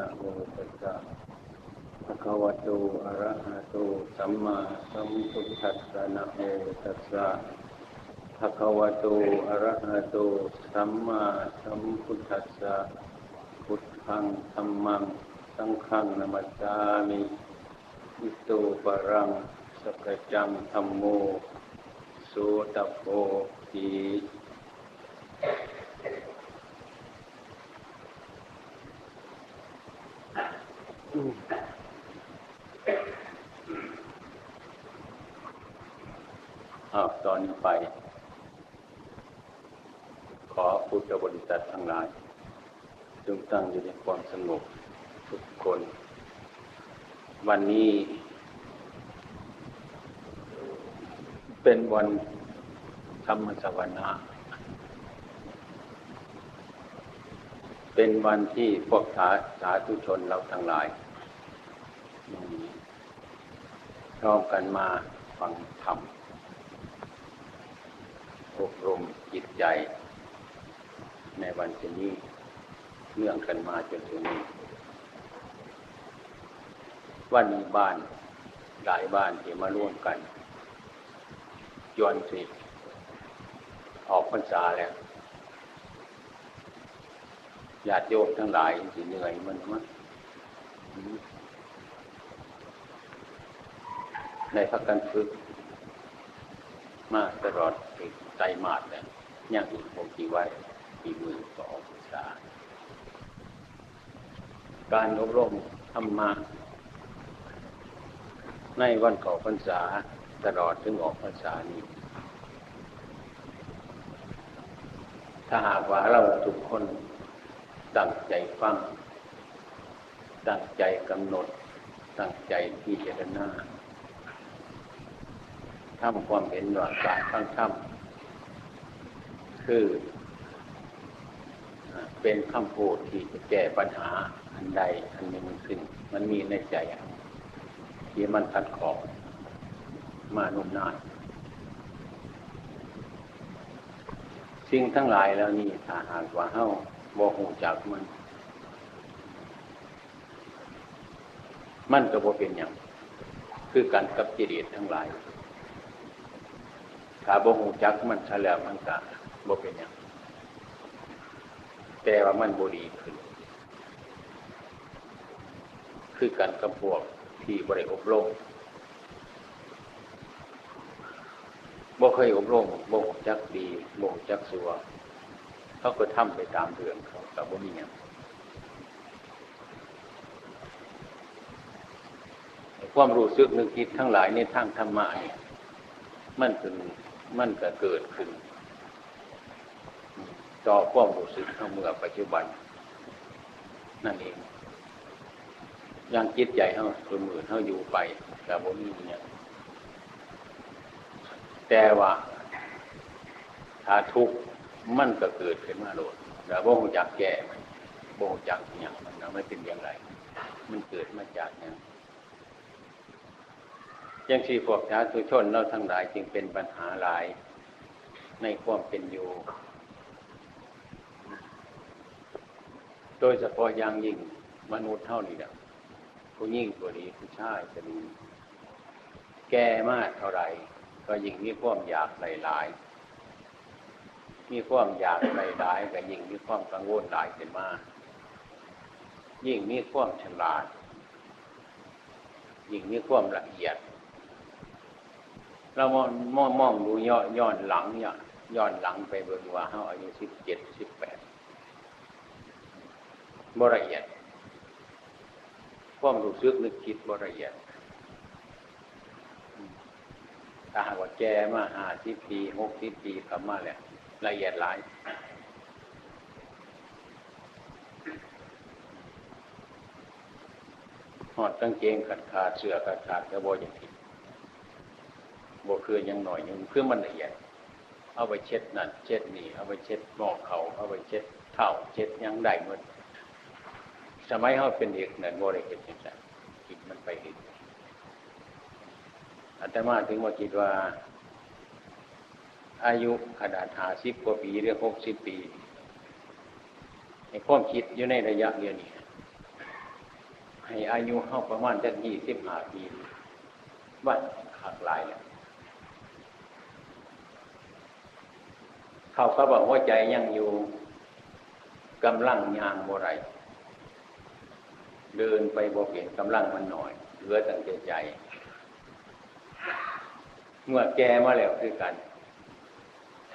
นะโมตัสสะภะคะวะโต อะระหะโต สัมมาสัมพุทธัสสะนะโมตัสสะภะคะวะโต อะระหะโต สัมมาสัมพุทธัสสะ พุทธังธัมมัง สังฆังนามัสสามิอิโตปะรังสกจังธัมโมโสตโพติ อ้าวตอนนี้ไป ขอพุทธบริษัททั้งหลาย จงตั้งอยู่ในความสงบทุกคน วันนี้ เป็นวันธรรมสวนา เป็นวันที่พวกสาสาธุชนเราทั้งหลายพร้อมกันมาฟังธรรมอบรมจิตใจ ในวันนี้เนื่องกันมาจนถึงนี้วันนี้บ้านหลายบ้านที่มาร่วมกันยวนสิออกพรรษาแล้ว ญาติโยมทั้งหลายสิเหนื่อยมันมั้งในพักกันฝึก มาตลอดใจมาดเนี่ยยังอีกผมกี่ไว้ปีมือสองพรรษาการอบรมธรรมะในวันเก่าพรรษาตลอดถึงออกพรรษานี้ ถ้าหากว่าเราทุกคน ตั้งใจฟัง ตั้งใจกำหนด ตั้งใจที่เจรณาทำความเห็นว่าการทั้งทำคือเป็นคำพูดที่จะแก้ปัญหาอันใดอันหนึ่งขึ้นมันมีในใจที่มันขัดขอบมานุ่มนานสิ่งทั้งหลายแล้วนี่ถ้าหากว่าเฮ้า บกหูจักมัน มันก็บ่เป็นอย่างคือการกับจิเรตทั้งหลายถ้าบกหูจักมันซะแล้วมันก็บ่เป็นอย่างแต่ว่ามันบดีขึ้น คือการกับพวกที่บริอบรมบ่เคยอบรมบ่จักดีบ่จักสัว เขาก็ทำไปตามเรื่องเขาแต่ว่ามีอย่างความรู้สึกนึกคิดทั้งหลายในทางธรรมะเนี่ยมันเป็นมันก็เกิดขึ้น ต่อความรู้สึกทั้งเมื่อปัจจุบัน นั่นเองยังจิตใจเขาคือมือเขาอยู่ไปแต่บนนี้เนี่ยแต่ว่าถ้าทุกข์ มันก็เกิดขึ้นมาโลดแต่บ่งจากแก่มันบ่งจากอย่างมันนะไม่เป็นอย่างไร มันเกิดมาจากอย่างยังที่พวกชาตุชนเราทั้งหลายจึงเป็นปัญหาหลาย ในความเป็นอยู่ โดยเฉพาะอย่างยิ่งมนุษย์เท่านี้นะผู้ยิ่งตัวดีผู้ชายจะดีแก่มากเท่าไรก็ยิ่งมีความอยากหลายๆ มีความอยากใหลายก็ยิ่งมีความกังวลหลายขึ้นมา ยิ่งมีความฉลาด ยิ่งมีความละเอียด เรามองมองมองดูย้อนย้อนหลังเนี่ยย้อนหลังไปเบิ่งว่าเฮาอายุสิบเจ็ดสิบแปดบละเอียดความรู้สึกนึกคิดบละเอียดถ้าหากว่าแกมาหาสิบปีหกสิบปีกลับมาแล้ว ละเอียดหลาย หอดกางเกงขาดขาดเสื้อขาดขาดกระโบอย่างผิดโบคือยังหน่อยยังเพื่อมันละเอียด เอาไปเช็ดนั่นเช็ดนี่ เอาไปเช็ดหมอกเขาเอาไปเช็ดเท้าเช็ดยังได้หมดสมัยเขาเป็นเด็กนั่นโบได้เห็นจังไงคิดมันไปเห็นอาตมาถึงว่าคิดว่า อายุขนาดหาสิบกว่าปีหรือหกสิบปีในความคิดอยู่ในระยะเดียวนี้ให้อายุเข้าประมาณจะยี่สิบห้าปีว่าหักหลายเนี่ยเขาก็บอกว่าใจยังอยู่กำลังยางบ่ไรเดินไปบ่เปลี่ยนกำลังมันหน่อยเหลือตั้งใจใจ เมื่อแกมาแล้วคือกัน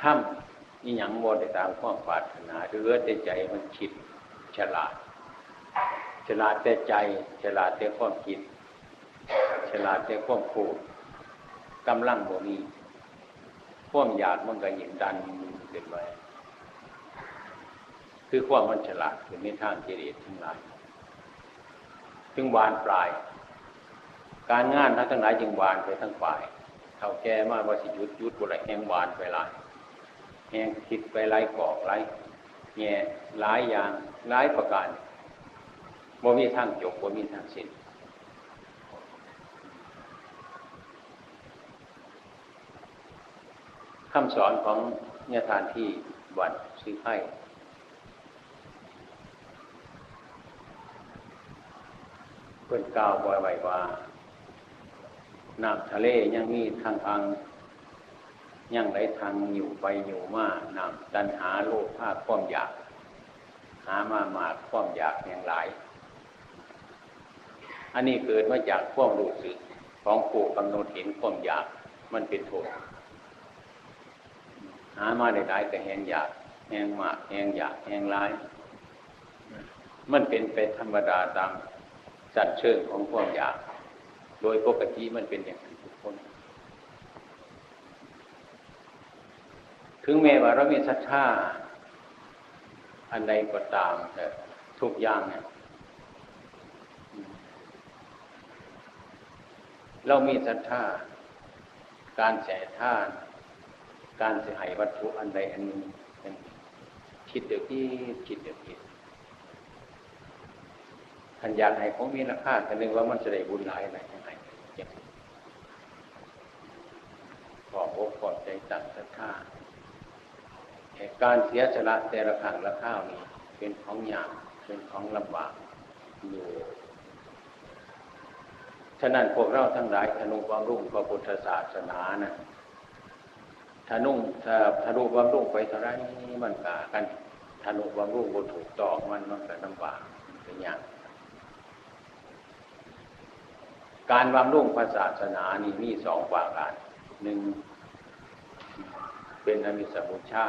ทำอีหยังบ่ได้ตามความปรารถนาเหลือแต่ใจมันคิดฉลาด ฉลาดแต่ใจ ฉลาดแต่ความคิด ฉลาดแต่ความพูดกำลังบ่มีความอยากมันก็ยิ่งดันขึ้นไปคือความมันฉลาดคือในทางเจริญทั้งหลายจึงวานปลาย การงานทั้งหลายจึงวานไปทั้งฝ่ายเท่าแก่มากว่าสิยุดยุดบุไรแห่งวานไปหลาย แห่งคิดไปไล่กอกไล่แง่หลายอย่างหลายประการบ่มีทางจบบ่มีทางสิ้นคำสอนของเนี่ยทานที่วัดซื้อไพ่เพื่อนกล่าวบ่อยไว้ว่าน้ำทะเลยังมีทางทาง ยังไหลทางอยู่ไปอยู่มานำตันหาโลกภาคความอยาก หามามาความอยากอย่างหลาย อันนี้เกิดมาจากความรู้สึกของผู้กำหนดเห็นความอยากมันเป็นโทษหามาได้หลายแต่แหงอยากแหงมากแหงอยากแหงร้าย มันเป็นไปธรรมดาตามจัดเชิงของความอยาก โดยปกติมันเป็นอย่างนั้นทุกคน ถึงแม้ว่าเรามีศรัทธาอันใดก็ตามแต่ทุกอย่างเนี่ยเรามีศรัทธาการแสท่าน การเสียหายวัตถุอันใดอันหนึ่งคิดเดี๋ยวที่คิดเดี๋ยวคิดขันยากให้ของมีราคาแต่นึงว่ามันจะได้บุญหลายอะไรยังไงขอบอกขอบใจตัดศรัทธา การเสียสละแต่ละครั้งละข้าวนี้เป็นของยากเป็นของลำบากอยู่ฉะนั้นพวกเราทั้งหลายธนุความรุ่งพระพุทธศาสนานะถ้านุ่งถ้าทะลุบำรุงไปเท่าไรมันกากันทะลุบำรุงบนถูกต้องมันมันก็ลำบากเป็นอย่างการบำรุงพระศาสนานี่มีสองประการหนึ่งเป็นอมิสบุชา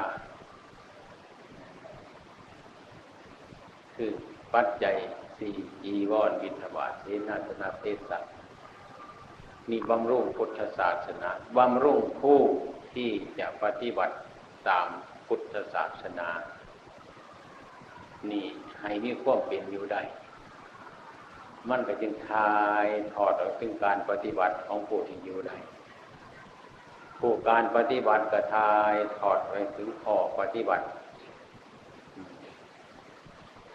คือปัจจัยสี่จีวรวิทบาทเสนาสนะเทศะมีบำรุงพุทธศาสนาบำรุงผู้ที่จะปฏิบัติตามพุทธศาสนา นี่ให้มีความเป็นอยู่ได้ มันก็จึงทายถอดออกถึงการปฏิบัติของผู้ที่อยู่ได้ผู้การปฏิบัติก็ทายถอดไปถึงข้อปฏิบัติ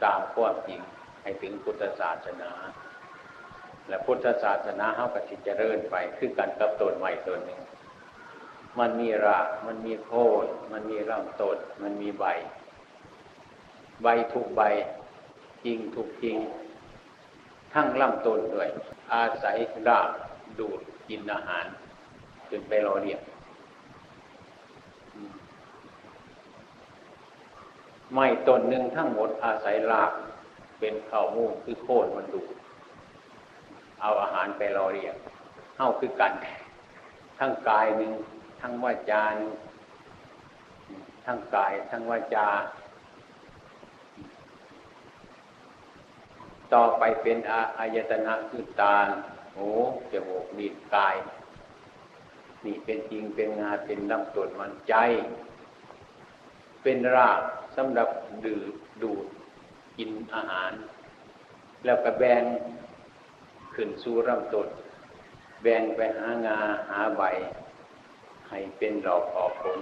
ตามความจริงให้ถึงพุทธศาสนา และพุทธศาสนาเขาก็สิเจริญไปคือการกับต้นใหม่ต้นหนึ่งมันมีราก มันมีโคนมันมีลำต้นมันมีใบ ใบทุกใบจริงทุกจริง ทั้งลำต้นด้วย อาศัยรากดูดกินอาหารจนไปรอเรียก ไม่ต้นหนึ่งทั้งหมดอาศัยรากเป็นข้าวมูคือโคนมันดูเอาอาหารไปรอเรียกเข้าคือกัน ทั้งกายหนึ่งทั้งวาจาทั้งกายทั้งวาจา ต่อไปเป็นอาอายตนะคือตาหูจมูกลิ้นกาย นี่เป็นจริงเป็นงาเป็นลำต้นมันใจ เป็นรากสำหรับดื่มดูดกินอาหาร แล้วก็แบนขึ้นสู่ลำต้นแบนไปหางาหาใบ ให้เป็นดอกออกผล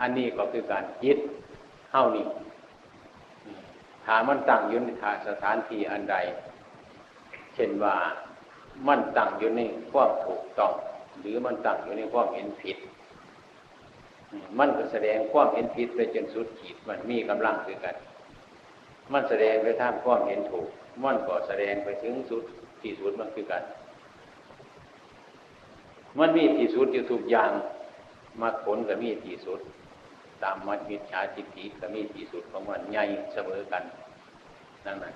อันนี้ก็คือการยึดเข้านี่ถามันตั้งอยู่ในสถานที่อันใด เช่นว่ามันตั้งอยู่ในความถูกต้อง หรือมันตั้งอยู่ในความเห็นผิด มันก็แสดงความเห็นผิดไปจนสุดขีดมันมีกำลังคือกัน มันแสดงไปท่างความเห็นถูก มันก็แสดงไปถึงสุดที่สุดมันคือกัน มันมีที่สุดอยู่ทุกอย่างมรรคผลก็มีที่สุด ตามมัดมิจฉาจิตติก็มีที่สุดของมันใหญ่เสมอกันนั่นแหละ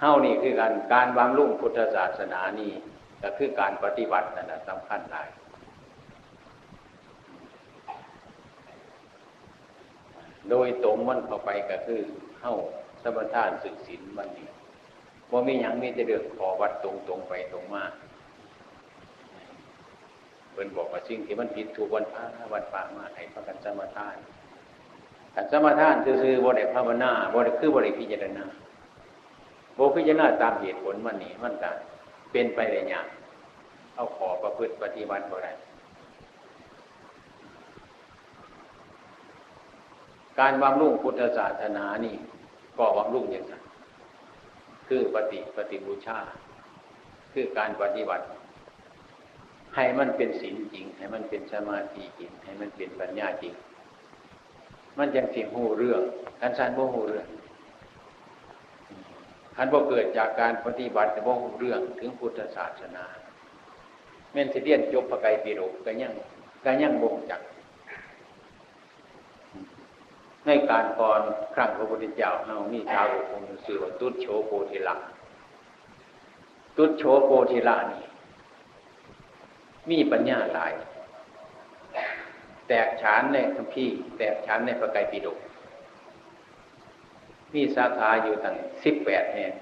เฮ้านี่คือการการบำรุงพุทธศาสนานี่ก็คือการปฏิบัตินั่นแหละสำคัญหลาย โดยตรงมันเข้าไปก็คือเข้าสมทานศึกศีลมันนี่ว่ามีอย่างมีจะเดือดขอวัดตรงตรงไปตรงมาเพิ่นบอกว่าสิ่งที่มันผิดถูกวันพระวันปามาให้พระกันสมทานกันสมทานคือๆบริภาวนาบริคือบริพิจารณาบพิจารณาตามเหตุผลมันนี่มันกันเป็นไปได้ยากเอาขอประพฤติปฏิบัติบ่ได้ การบำรุงพุทธศาสนานี่ ก็บำรุงอย่างนั้นคือปฏิปฏิบูชา คือการปฏิบัติ ให้มันเป็นศีลจริง ให้มันเป็นสมาธิจริง ให้มันเป็นปัญญาจริง มันยังสิหูเรื่องการสานบ่หูเรื่องคันบ่เกิดจากการปฏิบัติบ่หูเรื่องถึงพุทธศาสนาแม่นสิเรียนจบพระไกรปิฎกก็ยังก็ยังบ่งจัก ในการก่อนครั้งพระพุทธเจ้าเรามีชาวองค์สื่อว่าตุดโชโปธิละตุดโชโปธิละนี่มีปัญญาหลาย แตกฉานในคัมภีร์แตกฉานในพระไตรปิฎกมีสาขาอยู่ตั้งสิบแปดแห่ง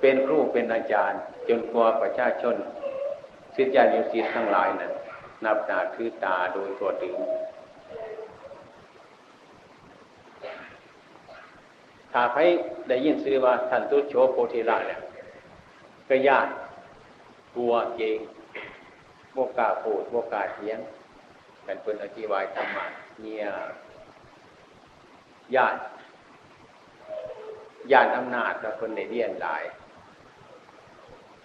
เป็นครูเป็นอาจารย์ จนกว่าประชาชนศิษยานุศิษย์ทั้งหลายนะ่ะ นับหนาคือตาโดยตัวถึง ถ้าใครได้ยินซื้อว่าท่านตุโชโพธิละเนี่ยก็ยากกลัวเกงโมกาโพดโมกาเทียงกันเพิ่นอธิบายธรรมะเนี่ยญาติญาติอำนาจกับคนในเรียนหลาย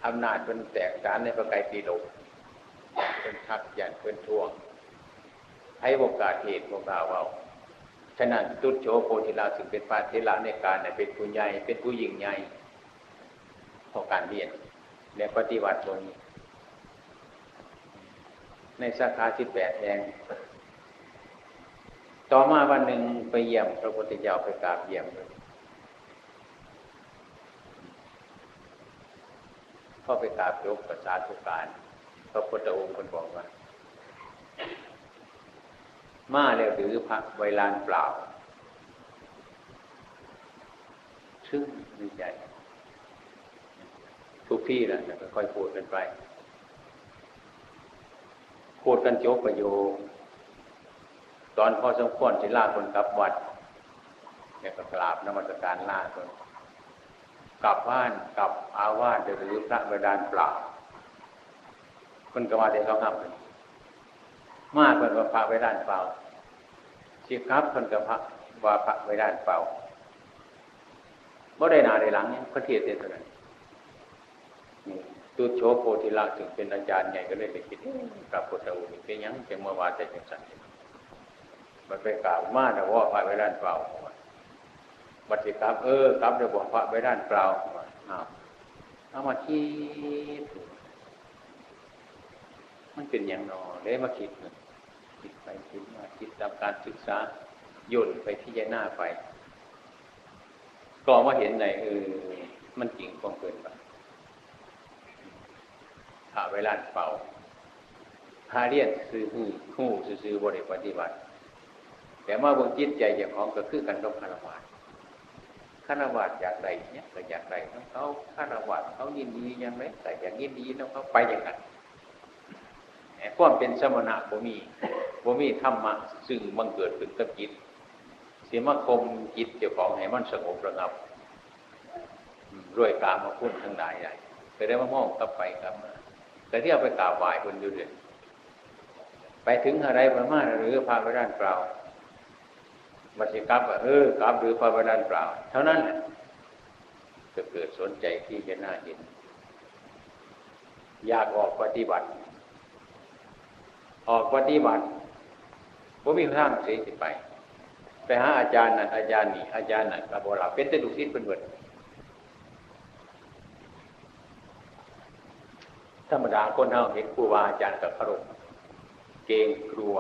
อำนาจเป็นแตกสารในประกายปีโลก เป็นทักยันเพื่อนท่วงให้โอกาสเหตุโอกาสเอาฉะนั้นตุตโชโพธิลาสึงเป็นปาเทระในการเป็นผู้ใหญ่เป็นผู้ยิ่งใหญ่พอการเรียนและปฏิบัติตรงนี้ ในสาขาที่แปดแห่งต่อมาวันหนึ่งไปเยี่ยมพระพุทธเจ้าไปกราบเยี่ยมเลยเข้าไปกราบยกประสาทุการ ระพุทธองค์คนบอกว่า มาแล้วหรือพระไวลานเปล่า ซึ่งในใจทุกที่แหละก็ค่อยพูดกันไปพูดกันโจกประโยคตอนพอสมควรจะลาคนกลับวัดเนี่ยก็กราบนมัสการลาคนกลับบ้านกลับอาวาสหรือพระเวดานเปล่า คนก็ว่าได้เขาครับมากคนก็พระไว้ด้านเปล่าสิครับคนก็พระว่าพระไว้ด้านเปล่าบ่ได้นาได้หลังเนี่ยพระเทศเท่านั้นตุโชโพธิละถึงเป็นอาจารย์ใหญ่ก็เลยไปคิดกับพุทธองค์เป็นยังเป็นเมื่อวานแต่จังสันมันไปกล่าวมาแต่ว่าพระไว้ด้านเปล่าบัติครับเออครับเดี๋ยวบอกพระไว้ด้านเปล่าอ้าวเอามาคิด มันเป็นอย่างนอเลยมาคิดคิดไปคิดมาคิดตามการศึกษาย่นไปที่ยหน้าไป ก็มาเห็นในเออมันจริงกองเกินไปถ้าเวลาเป่าพาเรียนซื้อหูหูซื้อบริปฏิบัติ แต่มาบนจิตใจอย่างของก็คือกันกับคารวะคารวะอยากใดเนี่ยก็อยากใดเขาคารวะเขายินดียังไงแต่อยากยินดีแล้วเขาไปอย่างนั้น ความเป็นสมณะบ่มีบ่มีธรรมะซึ่งบังเกิดขึ้นกับจิตเสียมาคมจิตเจ้าของให้มันสงบระงับด้วยกามาพุ่นทั้งหลายใหญ่ไปได้มามองกลับไปครับแต่ที่เอาไปกราบไหว้คนอยู่เด่นไปถึงอะไรประมาณหรือพาไปด้านเปล่ามาสิกับเออกลับหรือพาไปด้านเปล่า เท่านั้นจะเกิดสนใจที่จะน่าเห็น อยากออกปฏิบัติ ออกปฏิบัติผมมีทางเสียสิไป ไปหาอาจารย์นั่นอาจารย์นี่อาจารย์นั่นกระบอกเราเป็นแต่ดุสิตเป็นเบิดธรรมดาคนเฮาเห็นครูบาอาจารย์กับพระรเกงกลัว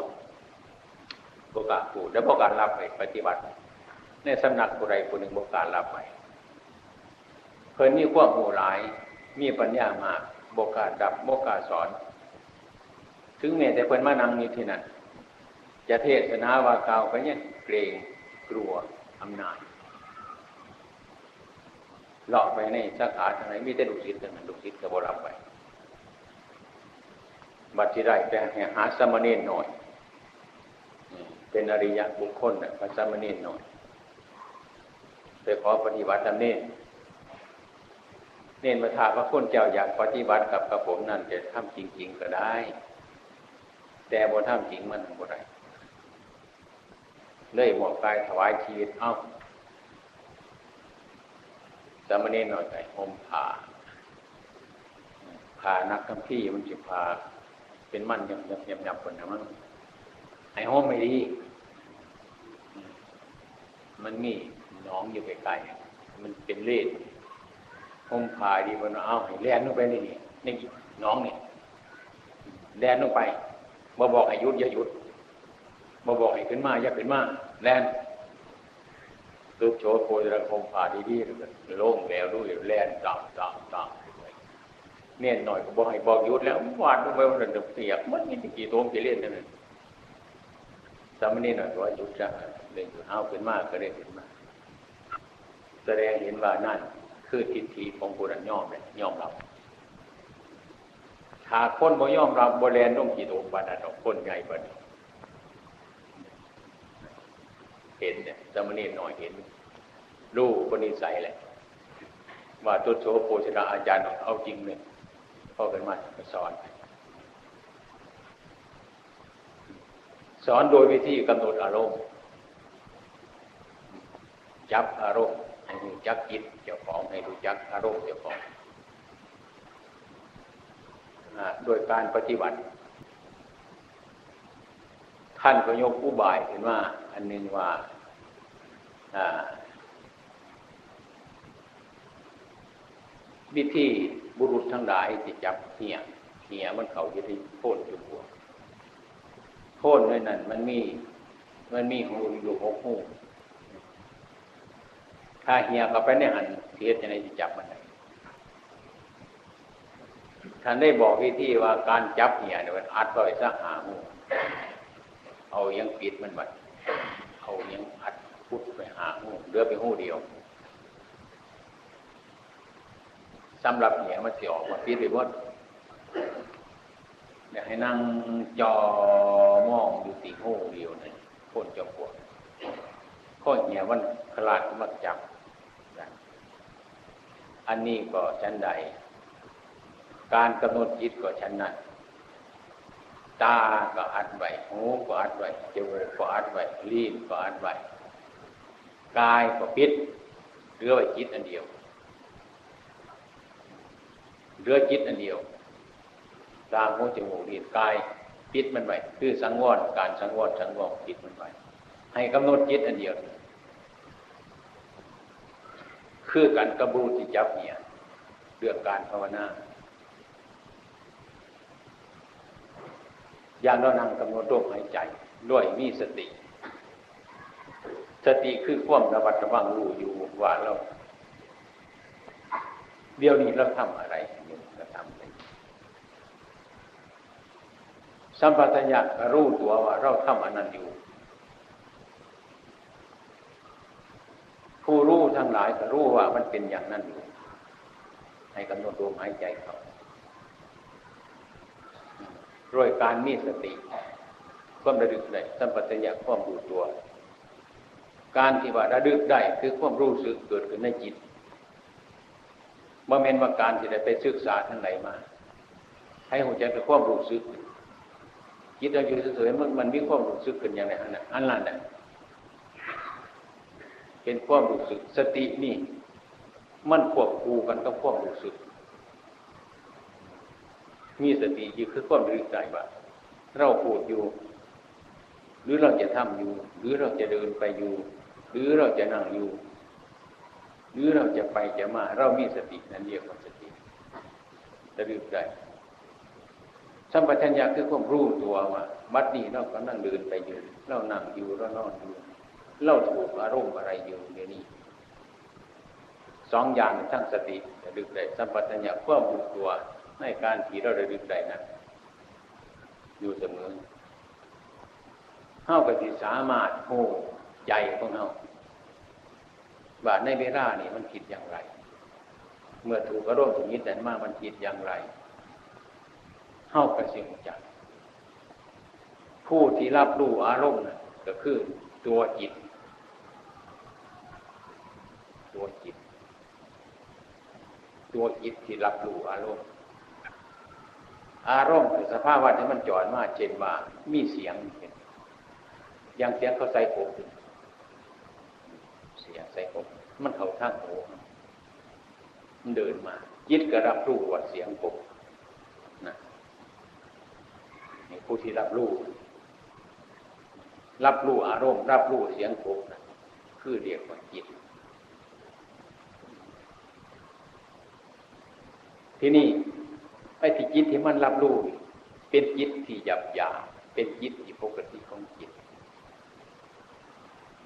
บกาปูแล้วบการรับไปปฏิบัติในสำนักผู้ใดผู้หนึ่งบการรับไปเพิ่นมีความหูหลาย มีปัญญามากบกาดับบกาสอน ถึงแม้แต่เพิ่นมานั่งอยู่ที่นั่นจะเทศนาว่าเก่าก็ยังเกรงกลัวอำนาจหลอกไปในสาขาทางไหนมีแต่ดุสิตเท่านั้นดุสิตกับบรับไปบัดที่ได้แต่หาสมณีหน่อย เป็นอริยะบุคคลนะพระสมณีหน่อยไปขอปฏิบัติตามเน้นเน้นมาถามว่าคนเจ้าอยากปฏิบัติกับกระผมนั่นจะทำจริง ๆ ก็ได้ แต่บ่ทำจริงมันบ่ได้เลยหมอบกายถวายชีวิตเอ้าสามณีหน่อยไปอมผ่าผ่านักกำพี่มันจะผ่าเป็นมันยำยำยำยำคนนะมั้งไอ้ห้องไม่ดี มันมีน้องอยู่ไกลๆมันเป็นเลดห้องพาดีมันเอาให้แล่นลงไปนี่นี่นี่น้องเนี่ยแล่นลงไป มาบอกให้ยุดอย่าหยุดมาบอกให้ขึ้นมาอย่าขึ้นมาแล่นตึกโชว์โพธิระคมผ่าดีๆโล่งแล้วด้วยแล่นตามตามตามเนี่ยหน่อยก็บอกให้บอกยุดแล้ววาดลงไปมันจะเปียกมันมีกี่ตัวกี่เล่นนั่นเองสามนี่หน่อยว่ายุดจะเล่นเอาขึ้นมากก็เล่นขึ้นมา แสดงเห็นว่านั่นคือทิฏฐิของปุรัญยอมเลยยอมเรับ หากคนบ่ยอมรับบ่แลนต้องกี่ตัวบาดาดอกคนใหญ่บาดเห็นเนี่ยสามนี่หน่อยเห็นรู้คนนิสัยแหละ ว่าตุโชโพชนาอาจารย์เอาจริงเลยพ่อกันมาสอน สอนโดยวิธีกำหนดอารมณ์จับอารมณ์ให้รู้จักจิตเจ้าของให้รู้จักอารมณ์เจ้าของ โดยการปฏิบัติ ท่านก็ยกอุบายเห็นว่า อันนึงว่าวิธีบุรุษทั้งหลายที่จับเหี่ยเหี่ยมันเขาอยู่ที่โคนอยู่หัวโคนด้วยนั่นมันมี มันมีหูอยู่หกหูถ้าเหี่ยก็ไปในหันเสียจะในที่จับมัน ท่านได้บอกวิธีว่าการจับเหี่ยเนี่ยมันอัดไว้สักหาหูเอายังปิดมันบัดเอายังอัดพุดไปหาหูเลือไปหูเดียวสำหรับเหนียมันเสียออกมาปิดไปหมดเนี่ยให้นั่งจอมองอยู่ตีหูเดียวเนี่ยคนจะปวดข้อเหนียมันขลาดมักจับอันนี้ก็ชั้นใด การกำหนดจิตก็ชั้นนั้นตาก็อัดไว้หูก็อัดไว้จมูกก็อัดไว้ลิ้นก็อัดไว้กายก็ปิดเหลือไว้จิตอันเดียวเหลือจิตอันเดียวตาหูจมูกลิ้นกายปิดมันไว้คือสังวรการสังวรสังวรปิดมันไว้ให้กำหนดจิตอันเดียว คือการกระบูที่จับเนี่ยเรื่องการภาวนา อย่างเรานั่งกำหนดลมหายใจด้วยมีสติ สติคือความระมัดระวังรู้อยู่ว่าเราเดี๋ยวนี้เราทำอะไรอยู่เราทำอะไรสัมปชัญญะรู้ตัวว่าเราทำอันนั้นอยู่ ผู้รู้ทั้งหลายก็รู้ว่ามันเป็นอย่างนั้นอยู่ ให้กำหนดลมหายใจเขา ด้วยการมีสติ ความระลึกได้สัมปชัญญะความรู้ตัว การที่ว่าระลึกได้คือความรู้สึกเกิดขึ้นในจิตบ่เมนว่าการที่ได้ไปศึกษาทั้งไหนมา ให้หัวใจเป็นความรู้สึกจิตเราอยู่เฉยๆมันมันมีความรู้สึกขึ้นอย่างไรอันนั้นอันนั้นแหละเป็นความรู้สึกสตินี่ มันควบคู่กันกับความรู้สึก มีสติอยู่คือความรู้ใจว่าเราพูดอยู่ หรือเราจะทำอยู่ หรือเราจะเดินไปอยู่ หรือเราจะนั่งอยู่ หรือเราจะไปจะมา เรามีสตินั่นเรียกว่าสติระลึกได้สัมปชัญญะคือความรู้ตัวว่าบัดนี้เราก็นั่งเดินไปอยู่ เรานั่งอยู่เรานอนอยู่เราถูกอารมณ์อะไรอยู่เดี๋ยวนี้สองอย่างทั้งสติระลึกได้สัมปชัญญะความรู้ตัว ในการที่เราระลึกได้นั้นอยู่เสมอเฮาก็สิสามารถโหใจของเฮาบาดในเวลานี่มันคิดอย่างไร เมื่อถูกอารมณ์ถึงนี้แต่มากมันคิดอย่างไรเฮากระสิงจักผู้ที่รับรู้อารมณ์นะก็คือตัวจิต ตัวจิต ตัวจิตที่รับรู้อารมณ์ อารมณ์คือสภาพว่าที่มันจอดมาเช่นว่ามีเสียงอย่างเสียงเขาใส่ผมเสียงใส่ผมมันเขาทางหูมันเดินมาจิตก็รับรู้ว่าเสียงผมนะผู้ที่รับรู้รับรู้อารมณ์ รับรู้เสียงผมนะคือเรียกว่าจิต ที่นี่ ไอ้ที่จิตที่มันรับรู้เป็นจิตที่หยาบหยาเป็นจิตที่ปกติของจิต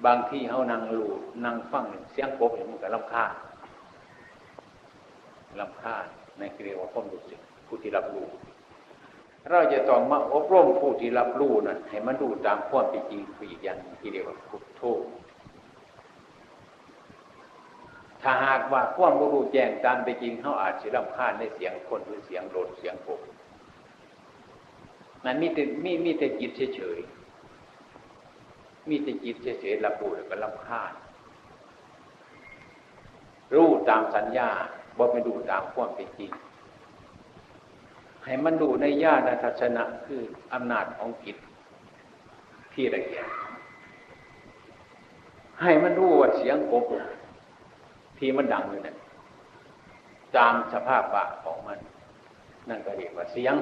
บางที่เขานั่งรู้นั่งฟังเสียงกบมันก็ลำคาลำคาในเรียกว่าความรู้สึกผู้ที่รับรู้เราจะต้องมาอบรมผู้ที่รับรู้นั่นให้มันดูตามความเป็นจริงคืออีกอย่างที่เรียกว่าพุทโธ ถ้าหากว่าความรู้แจ้งตามไปจริงเขาอาจจะรำคาญในเสียงคนหรือเสียงรถเสียงผมมันมีแต่มีมีแต่จิตเฉยๆมีแต่จิตเฉยๆรับรู้แล้วก็รำคาญรู้ตามสัญญาบ่ไปดูตามความเป็นจริง ให้มันดูในญาณทัศนะคืออำนาจของจิตที่ละเอียดให้มันรู้ว่าเสียงกบ ที่มันดังอยู่นั่นตามสภาพบะของมัน นั่นก็เรียกว่าเสียง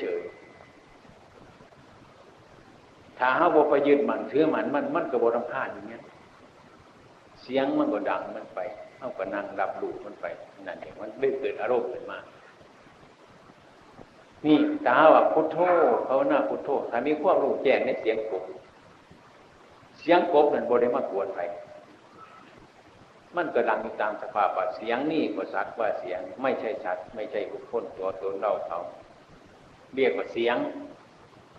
เฉยๆถ้าหาว่าไปยืดมันถือมันมันมันก็บรำคาญอย่างเงี้ย เสียงมันก็ดังมันไปเท่ากับนั่งรับรู้มันไปนั่นเองมันได้เกิดอารมณ์ขึ้นมา นี่ตาว่าพุทโธเขาหน้าพุทโธถ้ามีความรู้แจ้งในเสียงกบ เสียงกบนั่นบริมากวนไป มันก็ดังตามสภาพว่าเสียงนี่ก็สักว่าเสียง ไม่ใช่ชัดไม่ใช่บุคคลตัวตนเราเขาเรียกว่าเสียง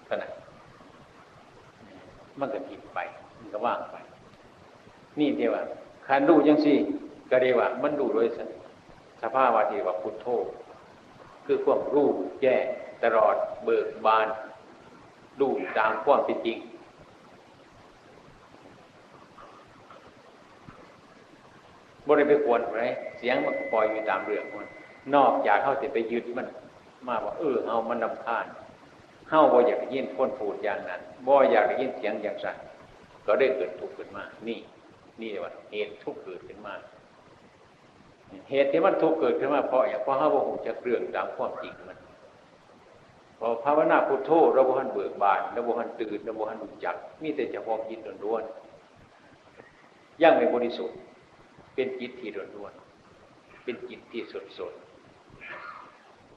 ขนาดมันก็ผิดไป มันก็ว่างไป นี่เดียวว่าคันดูยังสี่ก็เรียกว่า มันดูโดยสภาพวะที่ว่าพุทโธคือความรู้แก้ตลอดเบิกบานดูตามความเป็นจริง บริไปกวนไรเสียงมันปล่อยอยู่ตามเรื่องมันนอกจากเข้าจะไปยึดมัน มาว่าเออเอามันนำคาญเข้าบ่อยากยินคนพูดอย่างนั้นบ่อยากยินเสียงอย่างสั่นก็ได้เกิดทุกข์ขึ้นมา นี่ นี่ว่าเหตุทุกข์เกิดขึ้นมา เหตุที่มันทุกข์เกิดขึ้นมาเพราะอย่างเพราะห้าว่าหูจะเรื่องตามความจริงมันพอภาวนาพุทโธเราบุหันเบิกบานเราบุหันตื่นเราบุหันรู้จัก มีแต่จะพอจิตล้วนๆย่างไม่บริสุทธิ์ เป็นจิตที่ล้วนๆเป็นจิตที่สดสด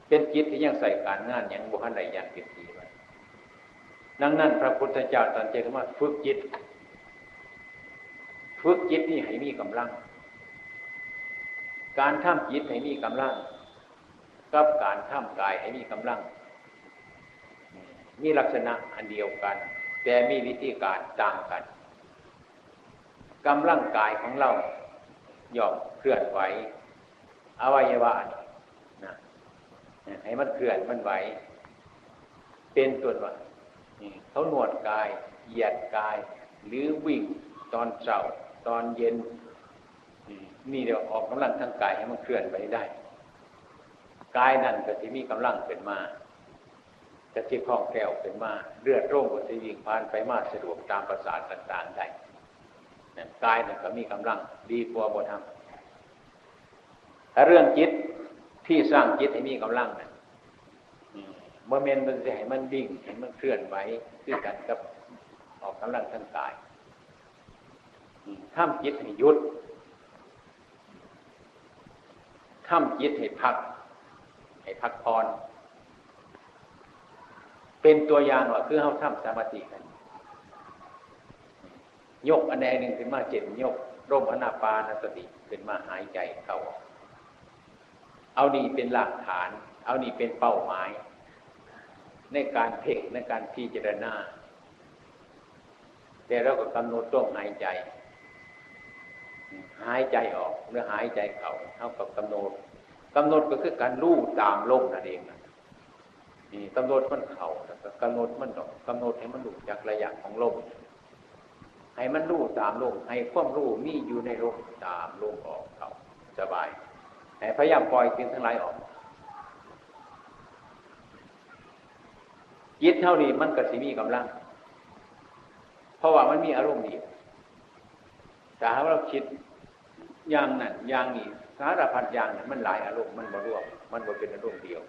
เป็นจิตที่ยังใส่การงานอย่างบุหันใดยันเป็นทีไว้ดังนั้น พระพุทธเจ้าตรัสเจตว่าฝึกจิต ฝึกจิตนี่ให้มีกำลัง การทำจิตให้มีกำลัง กับการทำกายให้มีกำลัง มีลักษณะอันเดียวกัน แต่มีวิธีการต่างกันกำลังกายของเรา ย่อมเคลื่อนไหวอวัยวะนะให้มันเคลื่อนมันไหว เป็นตัวว่าเขาหนวดกายเหยียดกาย หรือวิ่งตอนเช้าตอนเย็น นี่เดี๋ยวออกกำลังทั้งกายให้มันเคลื่อนไปได้กายนั่นก็จะมีกำลังเป็นมาจะที่คล่องแคล่วเป็นมาเลือดร่งก็จะวิ่งผ่านไปมาสะดวกตามประสาทต่าง ๆ ได้ กายเนั่นก็มีกำลังดีกว่าบทธรรมถ้าเรื่องจิตที่สร้างจิตให้มีกำลังเนี่ยโมเมนต์มันจะให้มันดิ่งให้มันเคลื่อนไหวคือกันกับออกกำลังทางกายทำจิตให้ยุดทำจิตให้พัก ให้พักพรเป็นตัวอย่างว่าคือเขาทำสมาธิกัน ยกอันใดหนึ่งขึ้นมาเจ็ดยกร่มอนาปานสติขึ้นมาหายใจเข้า เอานี่เป็นหลักฐาน เอานี่เป็นเป้าหมาย ในการเพ่งในการพิจารณา แต่เราก็กำหนดต้องหายใจ หายใจออกหรือหายใจเข้าเท่ากับกำหนดกำหนดก็คือการรู้ตามลมนั่นเองนี่กำหนดมันเข่าแล้วก็กำหนดมันดอกกำหนดให้มันดูจากระยะของลม ให้มันรู้ตามลมให้ความรู้มีอยู่ในลมตามลมออกเขาสบายให้พยายามปล่อยสิ่งทั้งหลายออกยิดเท่านี้มันก็สิมีกำลัง เพราะว่ามันมีอารมณ์ดีแต่ถ้าเราคิดอย่างนั้นอย่างนี้สารพัดอย่างนั้นมันหลายอารมณ์มันบ่รวมมันบ่เป็นอารมณ์เดียว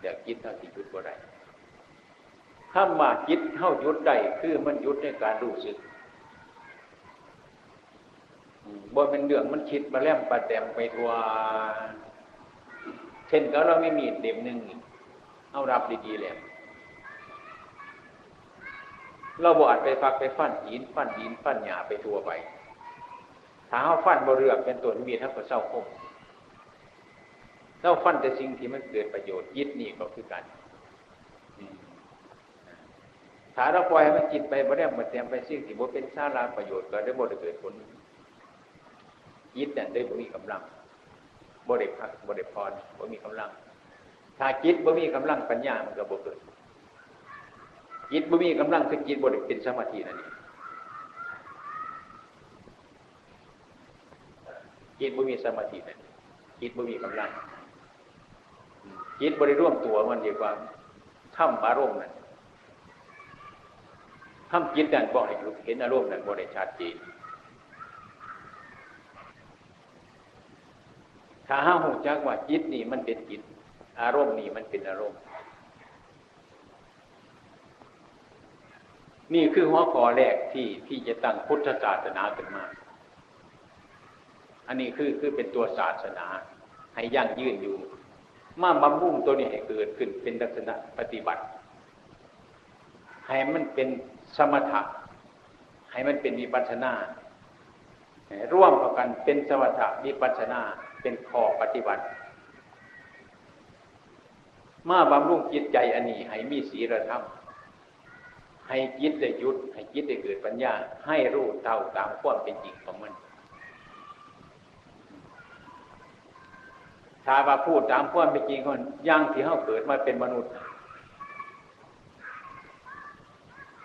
เดี๋ยวคิดเท่าที่ยุดบ่ได้ถ้ามาคิดเท่ายุดได้คือมันยุดในการรู้สึก บ่เป็นเรื่องมันคิดมาแล้มปลาแต้มไปทัวเช่นก็เราไม่มีเด็มหนึ่งเอารับดีๆแล้วเราบอดไปฟักไปฟันหินฟันหินฟันหยาไปทัวไปถ้าเขาฟันบเรือเป็นตัวมีทั้งกับเศร้าคมเราฟันแต่สิ่งที่มันเกิดประโยชน์ยึดนี่ก็คือกันถ้าเราปล่อยมันจิตไปบ่ได้มาเตรียมไปสิ่งที่บ่เป็นสาระประโยชน์ก็ได้บ่ได้เกิดผล ยิดเนี่ยได้บ่มีกำลังบ่ได้พักบ่ได้พรบ่มีกำลัง ถ้าจิตบ่มีกำลังปัญญามันก็บ่เกิดจิตบ่มีกำลังคือจิตบ่ได้เป็นสมาธินั่นเองจิตบ่มีสมาธินั่นจิตบ่มีกำลังจิตบริร่วมตัวมันดีกว่าทำอารมณ์นั่นทำจิตนั่นบ่ให้เห็นอารมณ์นั่นบ่ได้ชัดเจน ถ้าห้าหูจักว่าจิตนี่มันเป็นจิต อารมณ์นี่มันเป็นอารมณ์ นี่คือหัวข้อแรกที่ที่จะตั้งพุทธศาสนาขึ้นมา อันนี้คือคือเป็นตัวศาสนา ให้ยั่งยืนอยู่ มาบำรุงตัวนี้ให้เกิดขึ้นเป็นลักษณะปฏิบัติ ให้มันเป็นสมถะให้มันเป็นวิปัสนาร่วมกันเป็นสมถะวิปัสนา เป็นข้อปฏิบัติ มาบำรุงจิตใจอันนี้ ให้มีศีลธรรมให้จิตได้ยุดให้จิตได้เกิดปัญญา ให้รู้เท่าตามความเป็นจริงของมันถ้าว่าพูดตามความเป็นจริงของมันย่างที่เขาเกิดมาเป็นมนุษย์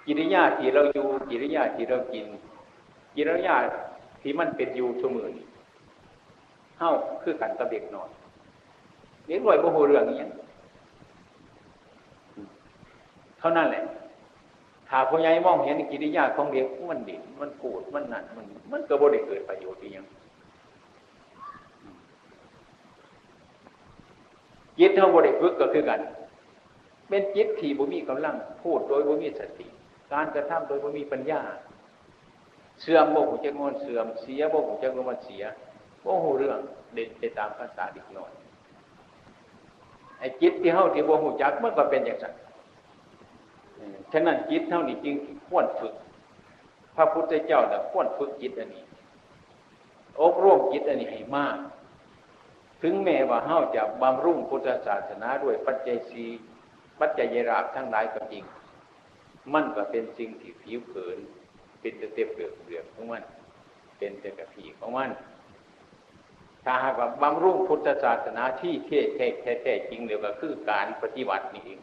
กิริยาที่เราอยู่กิริยาที่เรากิน กิริยาที่มันเป็นอยู่ชั่วมือนี้ เฮ้าคือกันกับเด็กนอนเด็กรวยโมโหเรื่องนี้เท่านั้นแหละถ้าพ่อใหญ่มองเห็นกิริยาของเด็กมันดิ่นมันโกรธมันนั่นมัน มันก็บ่ได้เกิดประโยชน์อย่างจิตเท่าบ่ได้ฝึกก็คือกัน เป็นจิตที่บ่มีกำลังพูดโดยบ่มีสติ การกระทำโดยบ่มีปัญญา เสื่อมบ่หูจักงอนเสื่อมเสียบ่หูจักงอนเสีย โอ้โหเรื่องเด็ดไปตามภาษาดิกหน่อยไอ้จิตที่เฮาที่บ่หูจักมันก็เป็นอย่างนั้นฉะนั้นจิตเท่านี้จึงควรฝึก พระพุทธเจ้าแต่ควรฝึกจิตอันนี้อบรมจิตอันนี้ให้มาก ถึงแม้ว่าเฮาจะบำรุงพุทธศาสนาด้วยปัจจัยสีปัจจัยราบทั้งหลายก็จริง มันก็เป็นสิ่งที่ผิวเผิน เป็นแต่เต็มเปลือกเปลือกของมัน เป็นแต่กระผีของมัน ถ้าหากว่าบำรุงพุทธศาสนาที่เท่แท้แท้จริงเดียวก็คือการปฏิบัตินี่เอง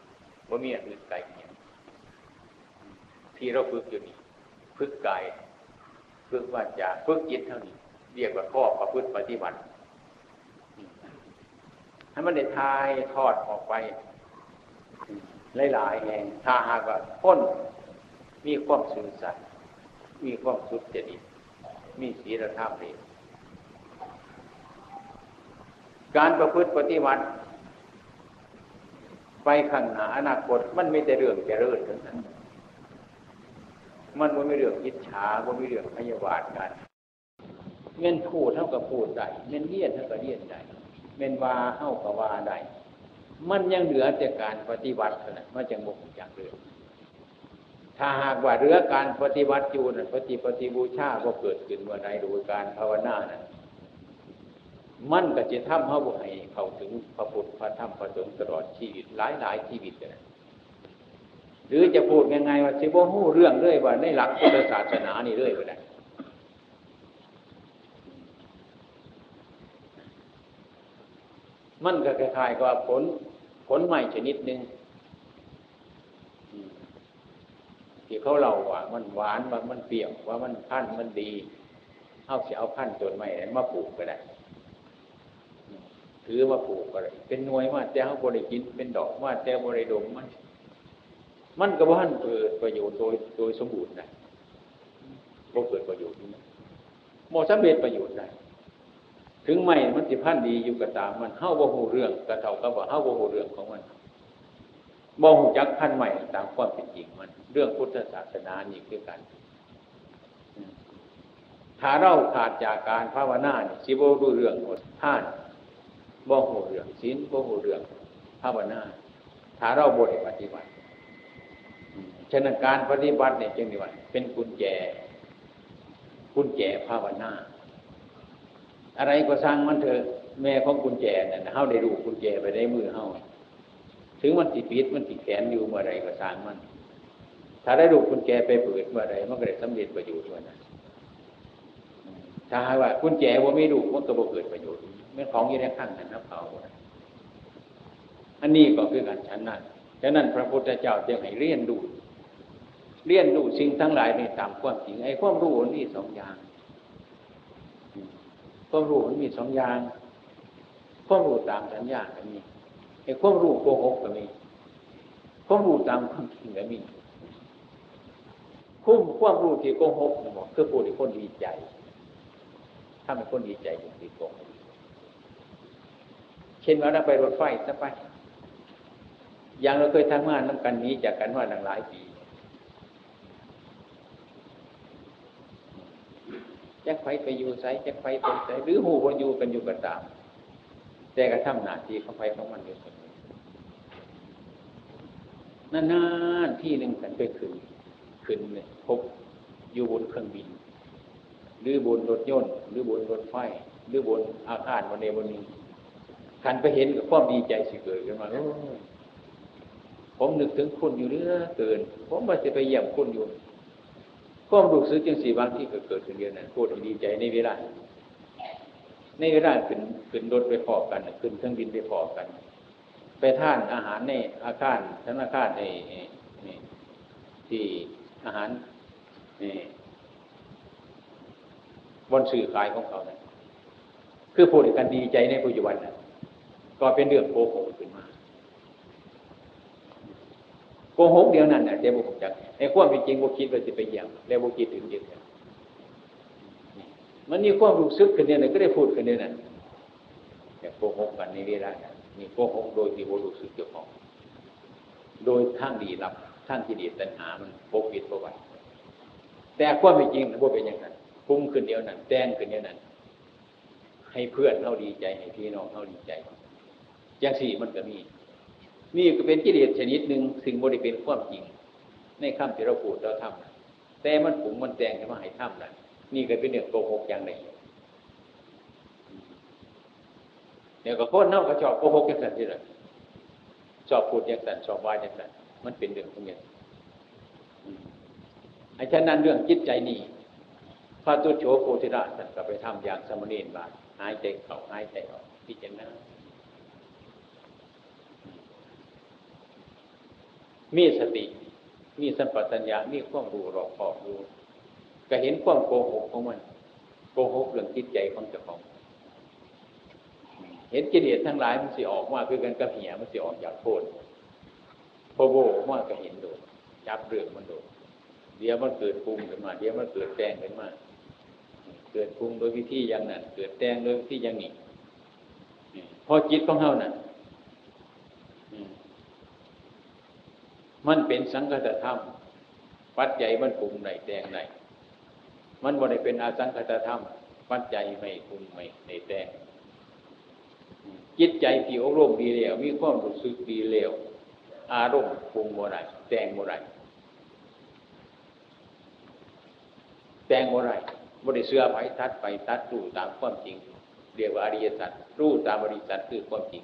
ว่ามีอื่นไกลเนี่ยที่เราฝึกอยู่นี่ฝึกกายฝึกวาจะฝึกจิตเท่านี้ เรียกว่าข้อประพฤติปฏิบัติให้มันได้ทายทอดออกไป หลายๆแห่งถ้าหากว่าพ้นมีความสื่อสัตย์มีความสุจริตมีศีลธรรมเอง การประพฤติปฏิบัติ ไปข้างหน้าอนาคตมันไม่แต่เรื่องเจริญทั้งนั้นมันไม่เรื่องอิจฉาไม่เรื่องพยาบาทกันเงินพูดเท่ากับพูดได้เงินเลียนเท่ากับเลียนได้เงินวาเท่ากับวาได้มันยังเหลือแต่การปฏิบัติเท่านั้นมันจะงงจากเรื่องถ้าหากว่าเรือการปฏิบัติอยู่นั้นปฏิปฏิบูชาก็เกิดขึ้นเมื่อใดโดยการภาวนานั้น มันก็จะทำให้บุให้เขาถึงพระพุทธพระธรรมพระสงฆ์ตลอดชีวิตหลายหลายชีวิตเลยหรือจะพูดยังไงว่าสิบ่หู้เรื่องเรื่อยว่าในหลักพุทธศาสนานี่เรื่อยไปได้มันก็คล้ายๆกับผลผลใหม่ชนิดหนึ่งที่เขาเล่าว่า มันหวานว่ามันเปรี้ยวว่ามันพันมันดีเอาเสียเอาพันต้นไม้มาปลูกก็ได้ ถือมาปลูกก็ได้เป็นหน่วยมาแต่เขาบริกินเป็นดอกมาแต่บริดมมัน มันก็ว่าเกิดประโยชน์โดยโดยสมบูรณ์นะบ่เกิดประโยชน์นี่โมสำเร็จประโยชน์ได้ถึงไม่มันสิพันดีอยู่กับตามมันเฮ้าบ่หูเรื่องกระเท่ากับว่าเฮ้าบ่หูเรื่องของมันบ่หูจักพันใหม่ตามความเป็นจริงมัน เรื่องพุทธศาสนานี่คือกันถ้าเราขาดจากการภาวนาเนี่ยสิบ่รู้เรื่องหมดท่าน บ่หูเรื่องศีลบ่หูเรื่องภาวนาถ้าเราบริปฏิบัติฉะนั้นการปฏิบัติเนี่ยจึงนี่ว่าเป็นกุญแจ กุญแจภาวนา อะไรก็สร้างมันเถอะแม่ของกุญแจเนี่ยเฮาได้ดูกุญแจไปได้มือเฮาถึงมันติดปิดมันติดแขนอยู่เมื่อไรก็สร้างมัน ถ้าได้ดูกุญแจไปเปิดเมื่อไรมันก็ได้สำเร็จประโยชน์ด้วยนะถ้าหากว่ากุญแจว่าไม่ดูมันก็บ่เกิดประโยชน์ ไม่ของยี่ในข้างนั้นนะเผาอันนี้ก็คือการฉันนั้นฉะนั้นพระพุทธเจ้าจึงให้เรียนดู เรียนดูสิ่งทั้งหลายในตามความจริงไอ้ความรู้นี่สองอย่าง ความรู้มันมีสองอย่าง ความรู้ตามสัญญาก็มีไอ้ความรู้โกหกก็มีความรู้ตามความจริงก็มีคุ้มความรู้ที่โกหกบอกคือผู้ที่คนดีใจ ถ้าเป็นคนดีใจอย่างที่โกหก เช่นว่าเราไปรถไฟซะไปอย่างเราเคยทำงานน้ำกันนี้จากกันว่าหลังหลายปีจะไฟไปอยู่ไซจะไฟไปไซหรือหูว่าอยู่กันอยู่กันตาม แต่กระทำหน้าที่ของไฟของมันอยู่นานๆที่หนึ่งกันไปขึ้นขึ้นเลยพบอยู่บนเครื่องบิน หรือบนรถยนต์ หรือบนรถไฟ หรือบนอาคารบนเนบนนี้ ขันไปเห็นกับความดีใจสิเกิดขึ้นมาผมนึกถึงคุณอยู่เรื่อเกิน ผมมาจะไปเยี่ยมคุณอยู่ความรู้สึกยังสี่บางที่ก็เกิดขึ้นเดียวนั้นพูดดีใจในเวลา ในเวลาขึ้นขึ้นรถไปพอกันขึ้นเครื่องบินไปพอกัน ไปท่านอาหารในอาคารธนาคารในที่อาหารนี่บนสื่อขายของเขาเนี่ยคือพูดกันดีใจในปัจจุบันนะ ก็เป็นเรื่องโกหกขึ้นมาโกหกเดียวนั่นเนี่ยเดี๋ยวบุกจักในความเป็นจริงบุคิดว่าจะไปเยี่ยมแล้วบุคิดถึงเดียวมันมีความรู้สึกกันเนี่ยก็ได้พูดกันเนี่ยนั่นแต่โกหกกันในเวลามีโกหกโดยที่บุรู้สึกเจ้าของ โดยทางดีรับทางที่ดีตัณหามันปกปิดประวัติแต่ความเป็นจริงมันเป็นอย่างนั้นพุ่งขึ้นเดียวนั้นแจ้งขึ้นเดียวนั้นให้เพื่อนเขาดีใจให้พี่น้องเขาดีใจ อย่างสี่มันก็มีนี่ก็เป็นกิเลสชนิดหนึ่งสิ่งบริเป็นความจริง ในคำที่เราพูดเราทำแต่มันผุงมันแตงขึ้นมาให้ทำนะนี่ก็เป็นเรื่องโกหกอย่างหนึ่งเดี๋ยวก็คนเน่าก็ชอบโกหกอย่างนั้นที่ละชอบพูดอย่างนั้นชอบว่าอย่างนั้นมันเป็นเรื่องของเงี้ยไอ้ฉะนั้นเรื่องจิตใจนี่พระตุโฉโพธิราชท่านก็ไปทำอย่างสมณีนบาหายใจเข้าหายใจออกพิจารณา มีสติ มีสัมปชัญญะมีความรู้รอบคอบรู้ก็เห็นความโกหกของมัน โกหกเรื่องจิตใจของเจ้าของ เห็นกิเลสทั้งหลายมันสิออกมาคือกันกระเหียมันสิออกจากโทษพอโบว่าก็เห็นโดจับเรื่องมันโดเดี๋ยวมันเกิดปรุงขึ้นมา เดี๋ยวมันเกิดแตงขึ้นมา เกิดปรุงโดยวิธีอย่างนั้น เกิดแตงโดยวิธีอย่างนี้พอจิตของเฮานั้น มันเป็นสังคตธรรม ปัจจัยมันปรุงในแต่งในมันบ่ได้เป็นอาสังคตธรรม ปัจจัยไม่ปรุงไม่ในแต่งจิตใจที่อบรมดีแล้ว มีความรู้สึกดีแล้วอารมณ์ปรุงบ่ได้แต่งบ่ได้แต่งบ่ได้บ่ได้เสื้อไปทัดไปตัดรู้ตามความจริง เรียกว่าอริยสัจรู้ตามอริยสัจคือความจริง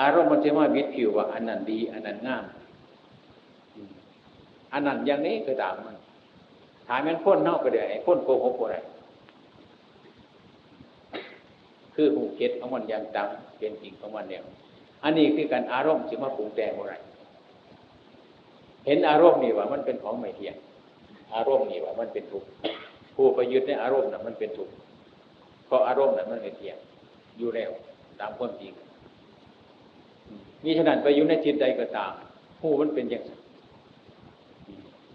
อารมณ์มันจะมาวิตผิวว่า อันนั้นดี อันนั้นงาม อันนั้นอย่างนี้ก็ตามมันถามมันพ้นเน่าก็ได้พ้นโกหกก็ได้คือหูเก็ดของมันย่างตามเป็นจริงของมันเนี่ยอันนี้คือการอารมณ์ที่มาปรุงแต่งอะไรเห็นอารมณ์นี่ว่า มันเป็นของไม่เที่ยง อารมณ์นี่ว่า มันเป็นทุกข์ผู้ไปยึดในอารมณ์น่ะมันเป็นทุกข์เพราะอารมณ์น่ะมันไม่เที่ยง อยู่แล้วตามความจริงมีฉะนั้นไปอยู่ในจิตใดก็ตาม ผู้มันเป็นอย่างนั้น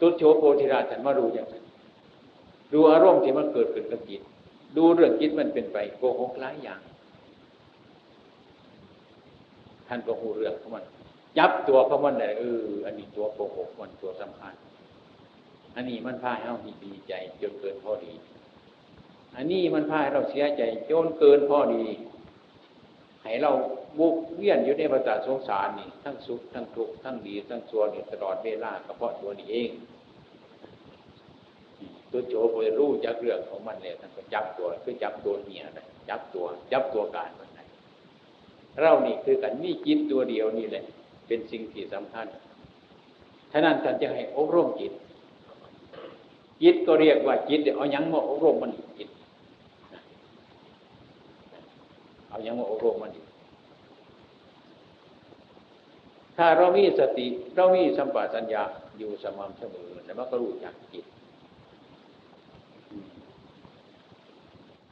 ตุโชโพธิราชันมาดูอย่างนั้นดูอารมณ์ที่มันเกิดขึ้นกับจิต ดูเรื่องจิตมันเป็นไปโกหกหลายอย่าง ท่านก็หูเรื่องของมันยับตัวของมันเลยเอออันนี้ตัวโกหกมันตัวสำคัญ อันนี้มันพาให้เราดีใจจนเกินพอดี อันนี้มันพาให้เราเสียใจจนเกินพอดี ให้เราบุกเวียนอยู่ในประจาสงสารนี่ ทั้งสุขทั้งทุกข์ทั้งดีทั้งชั่วนี่ตลอดเวลาก็เพราะตัวนี้เองตัวโจไปรู้จักเรื่องของมันเลยท่านก็จับตัวคือจับตัวเมียนะจับตัว จับตัวการมันนะเรานี่คือกันมีจิตตัวเดียวนี่แหละ เป็นสิ่งที่สำคัญฉะนั้นท่านจะให้อบรมจิตจิตก็เรียกว่าจิตเอายังมาอบรมมันจิต เอายังมาอบรมมันอีกถ้าเรามีสติ เรามีสัมปชัญญะอยู่สม่ำเสมอแล้วมันก็รู้จักจิต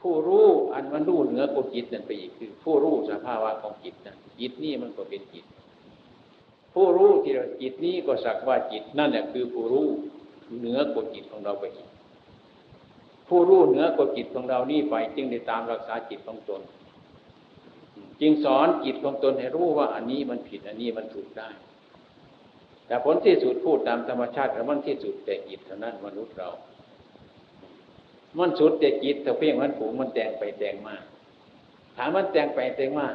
ผู้รู้อันมันรู้เหนือกว่าจิตนั่นไปอีกคือ ผู้รู้สภาวะของจิตนะจิตนี่มันก็เป็นจิต ผู้รู้ที่เราจิตนี้ก็สักว่าจิตนั่นแหละคือผู้รู้เหนือกว่าจิตของเราไปอีกผู้รู้เหนือกว่าจิตของเรานี่ไปจึงได้ตามรักษาจิตของตน จึงสอนจิตของตนให้รู้ว่าอันนี้มันผิดอันนี้มันถูกได้ แต่ผลที่สุดพูดตามธรรมชาติแล้วมันที่สุดแต่จิตเท่านั้นมนุษย์เรา มันสุดแต่จิตแต่เพียงมันผูกมันแต่งไปแต่งมาถามมันแต่งไปแต่งมา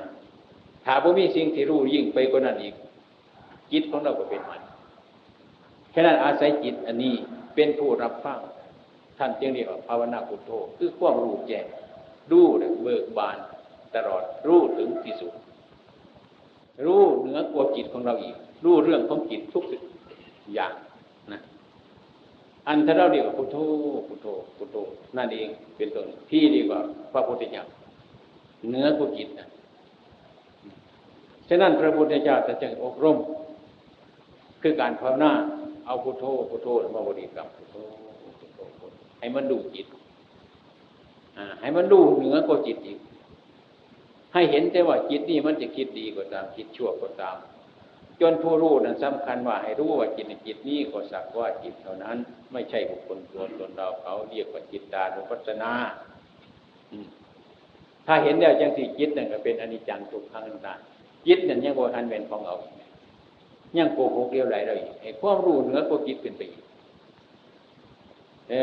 ถ้าบ่มีสิ่งที่รู้ยิ่งไปกว่านั้นอีกจิตของเราก็เป็นมันแค่นั้นอาศัยจิตอันนี้เป็นผู้รับฟังท่านจึงเรียกว่าภาวนาพุทโธคือความรู้แจ้งรู้เบิกบาน ตลอดรู้ถึงที่สุด รู้เหนือกว่าจิตของเราอีก รู้เรื่องของจิตทุกสิ่งอย่างนะอันถ้าเราเรียกว่าพุทโธพุทโธพุทโธนั่นเองเป็นต้นที่ดีกว่าพระพุทธเจ้าเหนือกว่าจิตนะฉะนั้นพระพุทธเจ้าจะจึงอบรม คือการภาวนาเอาพุทโธพุทโธมาบริกรรมพุทโธพุทโธให้มันดูจิตให้มันดูเหนือกว่าจิตอีก ให้เห็นแต่ว่าจิตนี่มันจะคิดดีก็ตาม คิดชั่วก็ตาม จนผู้รู้นั้นสำคัญว่าให้รู้ว่าจิตจิตนี้ก็สักว่าจิตเท่านั้น ไม่ใช่บุคคลตัวตนเราเขาเรียกว่าจิตตานุปัสสนาถ้าเห็นแล้วจังสี่จิตนั่นก็เป็นอนิจจังทุกขังนาจิตนั่นยังโบทันเป็นของเอายังโกหกเรียวไหลเลยไอ้ความรู้เหนือกว่าจิตเป็นไปอีก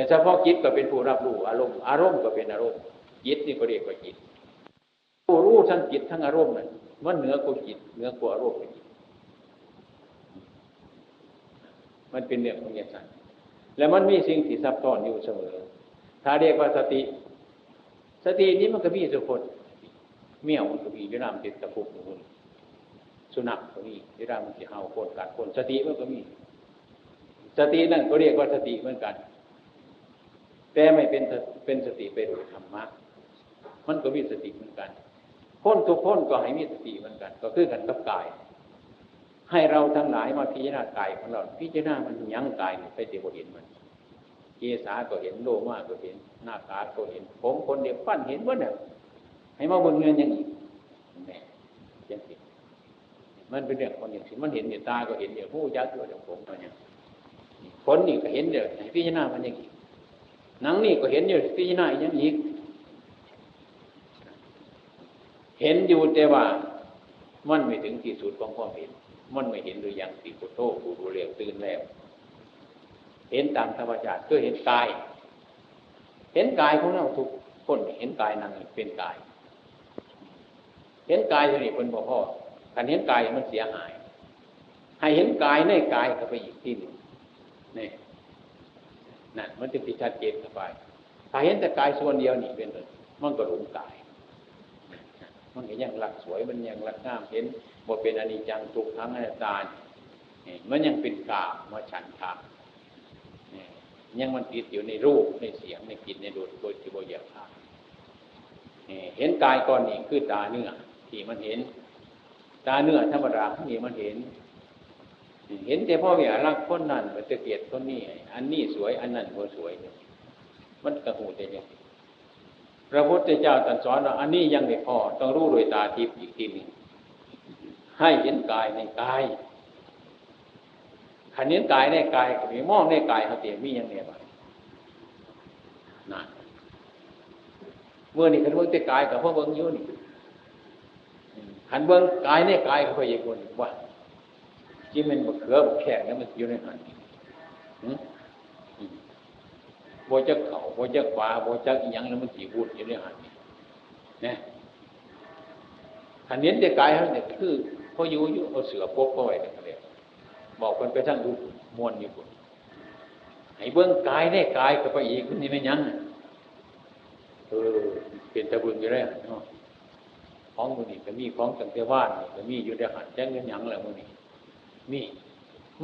เฉพาะจิตก็เป็นผู้รับรู้อารมณ์อารมณ์ก็เป็นอารมณ์จิตนี่ก็เรียกว่าจิต รู้ทั้งจิตทั้งอารมณ์นั่นมันเหนือกว่าจิตเหนือกว่าอารมณ์มันเป็นเรื่องของอย่างนั้นแล้วมันมีสิ่งที่ซับซ้อนอยู่เสมอ ถ้าเรียกว่าสติ สตินี้มันก็มีสุคนเมี่ยวมันก็มีวิรามติดตะปุกมันสุนัขก็มีวิรามมันจะเห่าคนกัดคนสติมันก็มี สตินั่นก็เรียกว่าสติเหมือนกัน แต่ไม่เป็นเป็นสติเป็นธรรมะ มันก็มีสติเหมือนกัน พ้นทุกพ้นก็ให้มีสติเหมือนกัน ก็คือกันกับกาย ให้เราทั้งหลายมาพิจารณากายของเราพิจารณามันยั้งกายไปเดียวเห็นมันเกสาก็เห็นโลมาก็เห็น หน้าตาก็เห็น ผมคนเดียวปั้นเห็นว่าเนี่ยให้มาบนเงินยังอีกเนี่ยังสิมันเป็นเรื่องคนอย่างสิมันเห็นเดี๋ยตาก็เห็นเดี๋ยวหูยักษ์เดี๋ยวผมก็เนี่ยผลนี่ก็เห็นเดี๋ยวพิจารณามันยังอีกหนังนี่ก็เห็นเดี๋ยวพิจารณาอย่างอีก เห็นอยู่แต่ว่ามันไม่ถึงที่สุดของความเห็น มันไม่เห็นหรือยังสีโคโตผู้รู้เรียกตื่นแล้ว เห็นตามธรรมชาติก็เห็นกาย เห็นกายของเราทุกคนเห็นกายนั่งเป็นกาย เห็นกายนี่เป็นบ่พ่อการเห็นกายมันเสียหาย ให้เห็นกายในกายเข้าไปอีกที่หนึ่งนี่นั่นมันจะติดชัดเจนเข้าไป ถ้าเห็นแต่กายส่วนเดียวนี่เป็นมันก็หลงกาย มันก็ยังหลักสวยมันยังหลักงามเห็นบ่เป็นอนิจจังทุกทั้งอนัตตามันยังเป็นกามาฉันทายังมันติดอยู่ในรูปในเสียงในกลิ่นในดูดโดยที่บ่อยากทำเห็นกายก่อนนี่คือตาเนื้อที่มันเห็น ตาเนื้อธรรมดาที่มันเห็น เห็นแต่พ่อเนี่รักคนนั้นมันจะเกลียดคนนี้ อันนี้สวยอันนั้นก็สวย มันกระหูแต่ยัง พระพุทธเจ้าตรัสสอนว่าอันนี้ยังไม่พอต้องรู้โดยตาทิพย์อีกทีหนึ่งให้เห็นกายในกายขันเห็นกายในกายก็มีมองในกายเขาเตียมีอย่างเนี้ยบ้างนั่นเมื่อนี่ขันเบิ้งแต่กายกับพ่อเบิ้งยุ่นี่ขันเบิ้งกายในกายเขาไปยังคนว่าจีมันบกเขือบกแข็งแล้วมันอยู่ในหัน บจักเขาโบจักขวาโบจักอีหยังแล้วมันสีบูดอยู่ในหันเนี่ยขันเห็นแต่กายเขาเนี่ยคือเขาอยู่อยู่เอาเสือปกเข้าไว้เนี่ยเขาเรียบอกคนไปทั้งดูมวนอยู่คนให้เบื้องกายได้กายกับไปอีกคนนี้ไม่ยั้งเออเป็นตะบึงอยู่แล้วเนาะของมือนี่ก็มีของสังเกว่านก็มีอยู่ในหันแจ้งเงินยังแล้วมือนี่มี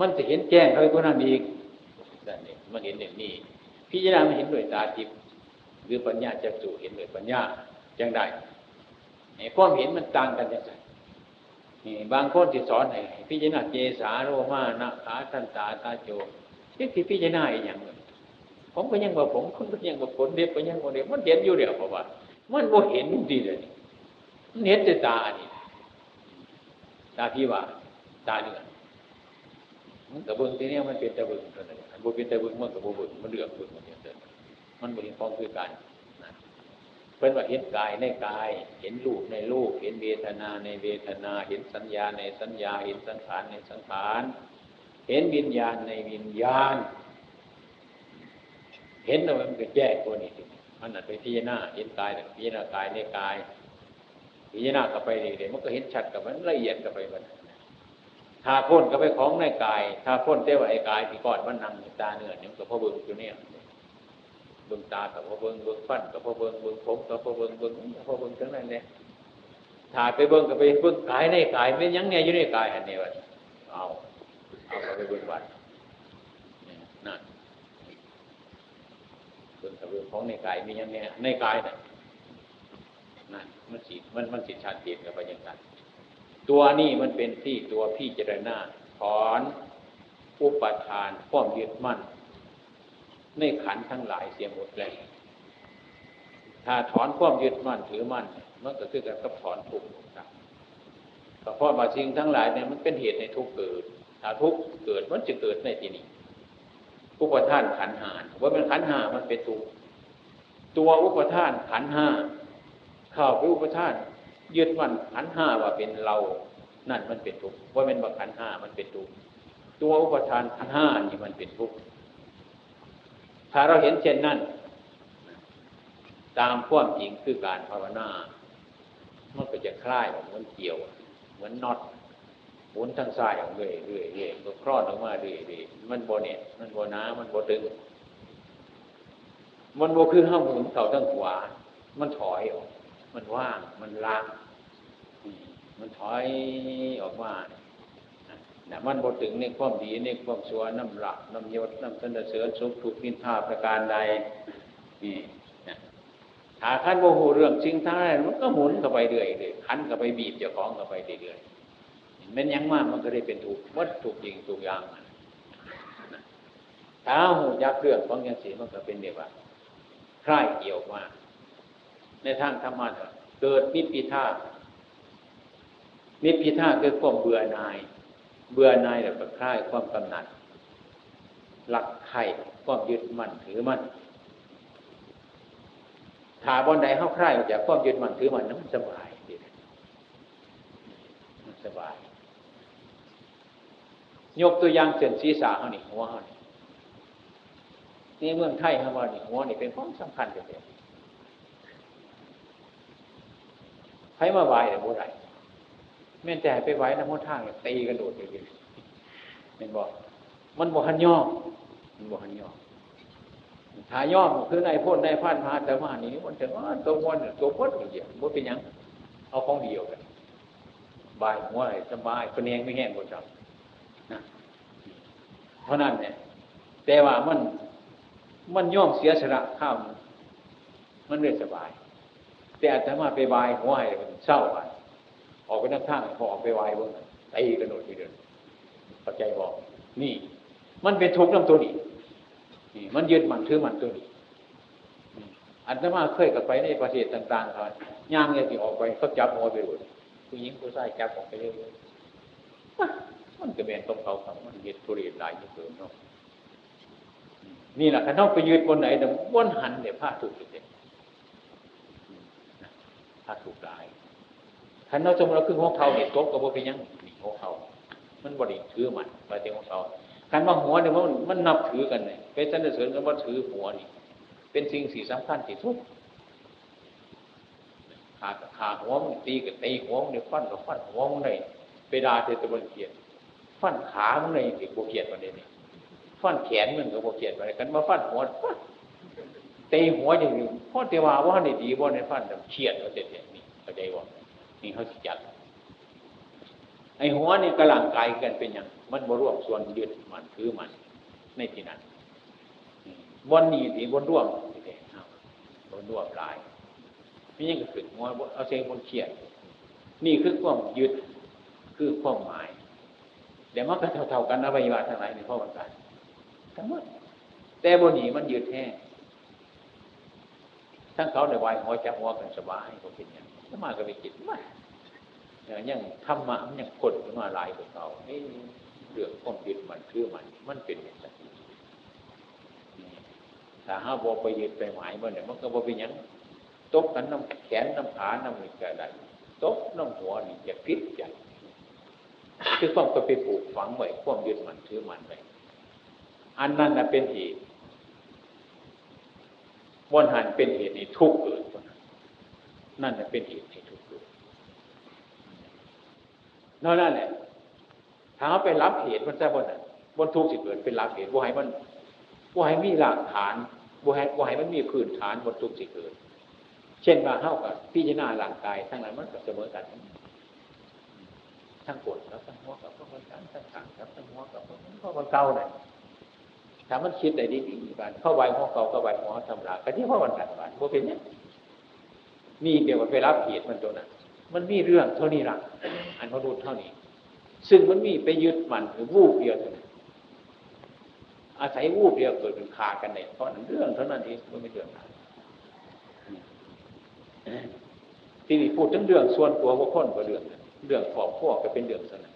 มันจะเห็นแจ้งเขาคนนั้นอีกนั่นเองมันเห็นอย่างนี้ พิจารณามันเห็นด้วยตาทิพย์หรือปัญญาจะสู่เห็นด้วยปัญญาจังได้ไอ้ความเห็นมันต่างกันจังไงบางคนที่สอนให้พิจารณาเจสาโรมานะขาตันตาตาโจนี่ที่พิจารณาอย่างเลยผมก็ยังว่าผมคุณก็ยังว่าผลเด็กก็ยังว่าเด็กมันเห็นอยู่เดียวเพราะว่า มันบ่เห็นดีเลยมันเห็นแต่ตานี่ตาพี่ว่า ตาเนื้อ มันกระเบื้องที่นี้มันเป็นตะเบื้องเท่านั้นมันบ่เป็นตะเบื้องมันกระเบื้องมันเลือกเบื้องมันเห็นมันบ่เห็นฟองคือกันเพิ่นว่าเห็นกายในกาย เห็นรูปในรูป เห็นเวทนาในเวทนา เห็นสัญญาในสัญญา เห็นสังขารในสังขาร เห็นวิญญาณในวิญญาณ เห็นแล้วมันก็แยกตัวนี้มันนั่นไปพิจารณาเห็นกายพิจารณากายในกายพิจารณากับไปเรื่อยๆมันก็เห็นชัดกับมันละเอียดกับไปมัน ถ้าพ้นกับไปของในกาย ถ้าพ้นเต้ว่าไอ้กายที่ก่อนมันนั่งตาเนื้อเนี่ยมันก็พอบึงอยู่เนี่ยเบิ่งตากับพ่อเบิ่งเบิ่งฟันกับพ่อเบิ่งเบิ่งผมกับพ่อเบิ่งเบิ่งพ่อเบิ่งทั้งนั้นเลยถ่าไปเบิ่งกับไปเบิ่งกายในกายไม่ยังเนี่ยอยู่ในกายอันนี้วะเอาเอาไปเบิ่งวัดนั่นเบิ่งกับเบิ่งของในกายมียังเนี่ยในกายน่ะนั่นมันสีมันมันสิชัดเจนกับไปยังไง ตัวนี้มันเป็นที่ตัวพี่เจรณาถอนอุปทานความยึดมั่น ในขันทั้งหลายเสียหมดเลยถ้าถอนความยึดมั่นถือมั่นมันก็คือการกับถอนทุกข์ครับเพราะว่าสิ่งทั้งหลายเนี่ยมันเป็นเหตุในทุกเกิด ถ้าทุกเกิดมันจะเกิดในที่นี้อุปทานขันหานว่าเป็นขันหามันเป็นทุกตัวอุปทานขันห้าเข้าไปอุปทาน ยึดมั่นขันห้าว่าเป็นเรา นั่นมันเป็นทุกข์ว่าเป็นว่าขันห้ามันเป็นทุกข์ตัวอุปทานขันห้านี่มันเป็นทุกข์ถ้าเราเห็นเช่นนั้น ตามความจริงคือการภาวนา มันก็จะคลายเหมือนเกี่ยว เหมือนน็อตหมุนทางซ้ายออกเรื่อยเรื่อยเรื่อยก็คลอดออกมาเรื่อยเรื่อยมันโบเน็ตมันโบน้ามันโบตึงมันโบคือห้ามหมุนเข่าทั้งขวา มันถอยออก มันว่าง มันล้างมันถอยออกมานะมันบทถึงในความดีในความชั่วน้ำหลักน้ำยศน้ำสนเสริญสุขทุกนินทาประการใดนี่ถ้าขันโมโหเรื่องชิงท้ายมันก็หมุนเข้าไปเรื่อยเลยขันเข้าไปบีบเจ้าของเข้าไปเรื่อยๆมันยังมากมันก็ได้เป็นถูกวัดถูกจริงถูกอย่างถ้าหูยักเรื่องของยังสีมันก็เป็นเดียวว่าคล้ายเกี่ยวมา ในทางธรรมะเกิดนิพพิทานิพพิทาคือความเบื่อหน่าย เบื่อหน่ายแล้วก็คลายความกำหนัด หลักไข่ความยึดมั่นถือมั่นถาบนใดเข้าคลายจากความยึดมั่นถือมั่นนั้นสบายดีสบาย ยกตัวอย่างเส้นศีรษะเขานี่หัวเขานี่นี่เมืองไทยเขาว่านี่หัวนี่เป็นของสำคัญเด็ด ครมาไหวแต่โบราณแม่แต่ไปไหวน้ำมันทางตีกระโดดอยู่ดีเห็นบอกมันบกหันย่อมันบกหันย่อถ้าย่อคือในพ่นในพันพาแต่มานี้มันจะว่าตัวมันตัวพดอย่างเดียวมันเป็นยังเอาของเดียวกันบายหัวอะไรสบายคนเองไม่แห้งหมดจังนะเพราะนั้นเนี่ยแต่ว่ามันมันย่อมเสียสละข้าวมันเลยสบาย แต่อาตมาไปบายหัวให้มันเศร้าไปออกไปนั่งข้างพอออกไปวายเบิ้งตีกระโดดทีเดินเข้าใจบอก นี่ มันเป็นทุกข์น้ำตัวนี้นี่ มันยึดมันถือมันตัวนี้อันนั้นมาเคยกับไปในประเทศต่างๆครับย่างเนี่ยที่ออกไปเขาจับหัวไปเลยผู้หญิงผู้ชายจับออกไปเรื่อยๆมันก็เป็นตรงเขาครับมันยึดทุเรศหลายยิ่งเกินเนาะนี่แหละถ้าน้องไปยืดบนไหนเดี๋ยววนหันเดี๋ยวผ้าถูกเด็ด ผ้าถูกลายถ้าเราจมเราขึ้นหัวเขาเนี่ยตบกับว่าเป็นยังนี่หัวเขา มันบริถือมันไปเต็มหัวเขาการว่าหัวเนี่ยมันมันนับถือกันเนี่ยเป็นสรรเสริญกันว่าถือหัวนี่ เป็นสิ่งสีสำคัญที่สุดขาขาหัวมันตีกับตีหัวมันเนี่ยฟันกับฟันหัวมันเลยไปดาเทตะวันเกียรฟันขามันเลยติโบเกียรประเด็นนี้ฟันแขนมันกับโบเกียรประเด็นกันมาฟันหัว ตีหัวอย่างนี้พ่อเทวาว่าในดีว่าในฟันเฉียดเขาเสร็จนี่เขาใจว่านี่เขาสิจัดไอหัวนี่กำลังกายกันเป็นอย่างมันบร่วมส่วนยึดมันคือมันในที่นั้นบนนี้ที่บนร่วมนี่เองบนร่วมลายไม่ยังก็ขึ้นหัวเอาเสียงบนเขียด นี่คือความยึดคือความหมายเดี๋ยวมันก็เท่าๆกันอวัยวะทั้งหลายในพ่อวันกันทั้งหมดแต่บนนี้มันยึดแท้ ทั้งเขาในวายหัวจับหัวกันสบายก็เป็นอย่างถ้มาก็ไปจิตมาอย่างยังธรรมะมันยังคนขึ้นมาลายของเขาเรื่องความยึดมันคือมัน มันเป็นอย่างนี้ถ้าห้าบอไปยึดไปหมายมันเนี่ยมันก็บอเป็นอย่างตบกันน้ำแขนน้ำขาน้ำมือกระดาษตบน้ำหัวนี่จะพิษใจคือความก็ไปปลูกฝังไว้ความยึดมันถือมันไว้อันนั้นนะเป็นเหตุ วันหันเป็นเหตุในทุกข์เกิดนั่นนะเป็นเหตุในทุกข์เกิดนั่นแหละถ้าไปรับเหตุมันจะบนนั้นบนทุกข์สิเกิดเป็นรับเหตุว่าให้มันว่าให้มีหลักฐานว่าให้ว่าให้มันมีพื้นฐานบนทุกข์สิเกิด เช่นว่าเข้ากับพิจารณาร่างกายทั้งนั้นมันก็เสมอกันทั้งปวดแล้วทั้งหัวกับพวกคนกันทั้งขางครับทั้งหัวกับพวกคนเก่าเนี่ย ถ้ามันคิดได้ดีดีบ้านเข้าใบหัวเก่าเข้าใบหัวทำลายก็ที่พ่อวันกันบ้านโมเป็นเนี้ยนี่เดี๋ยวมันไปรับเหตุมันตัวนั้นมันมีเรื่องเท่านี้ละอันพอดูเท่านี้ ซึ่งมันมีไปยึดมันหรือวูบเดียวเท่านั้นอาศัยวูบเดียวเกิดเป็นขากันในเพราะนั้นเรื่องเท่านั้นเองมันไม่เรื่องอะไรที่นี่พูดถึงเรื่องส่วนตัวว่าคนก็เรื่อง เรื่องครอบครัวก็เป็นเรื่องสนะ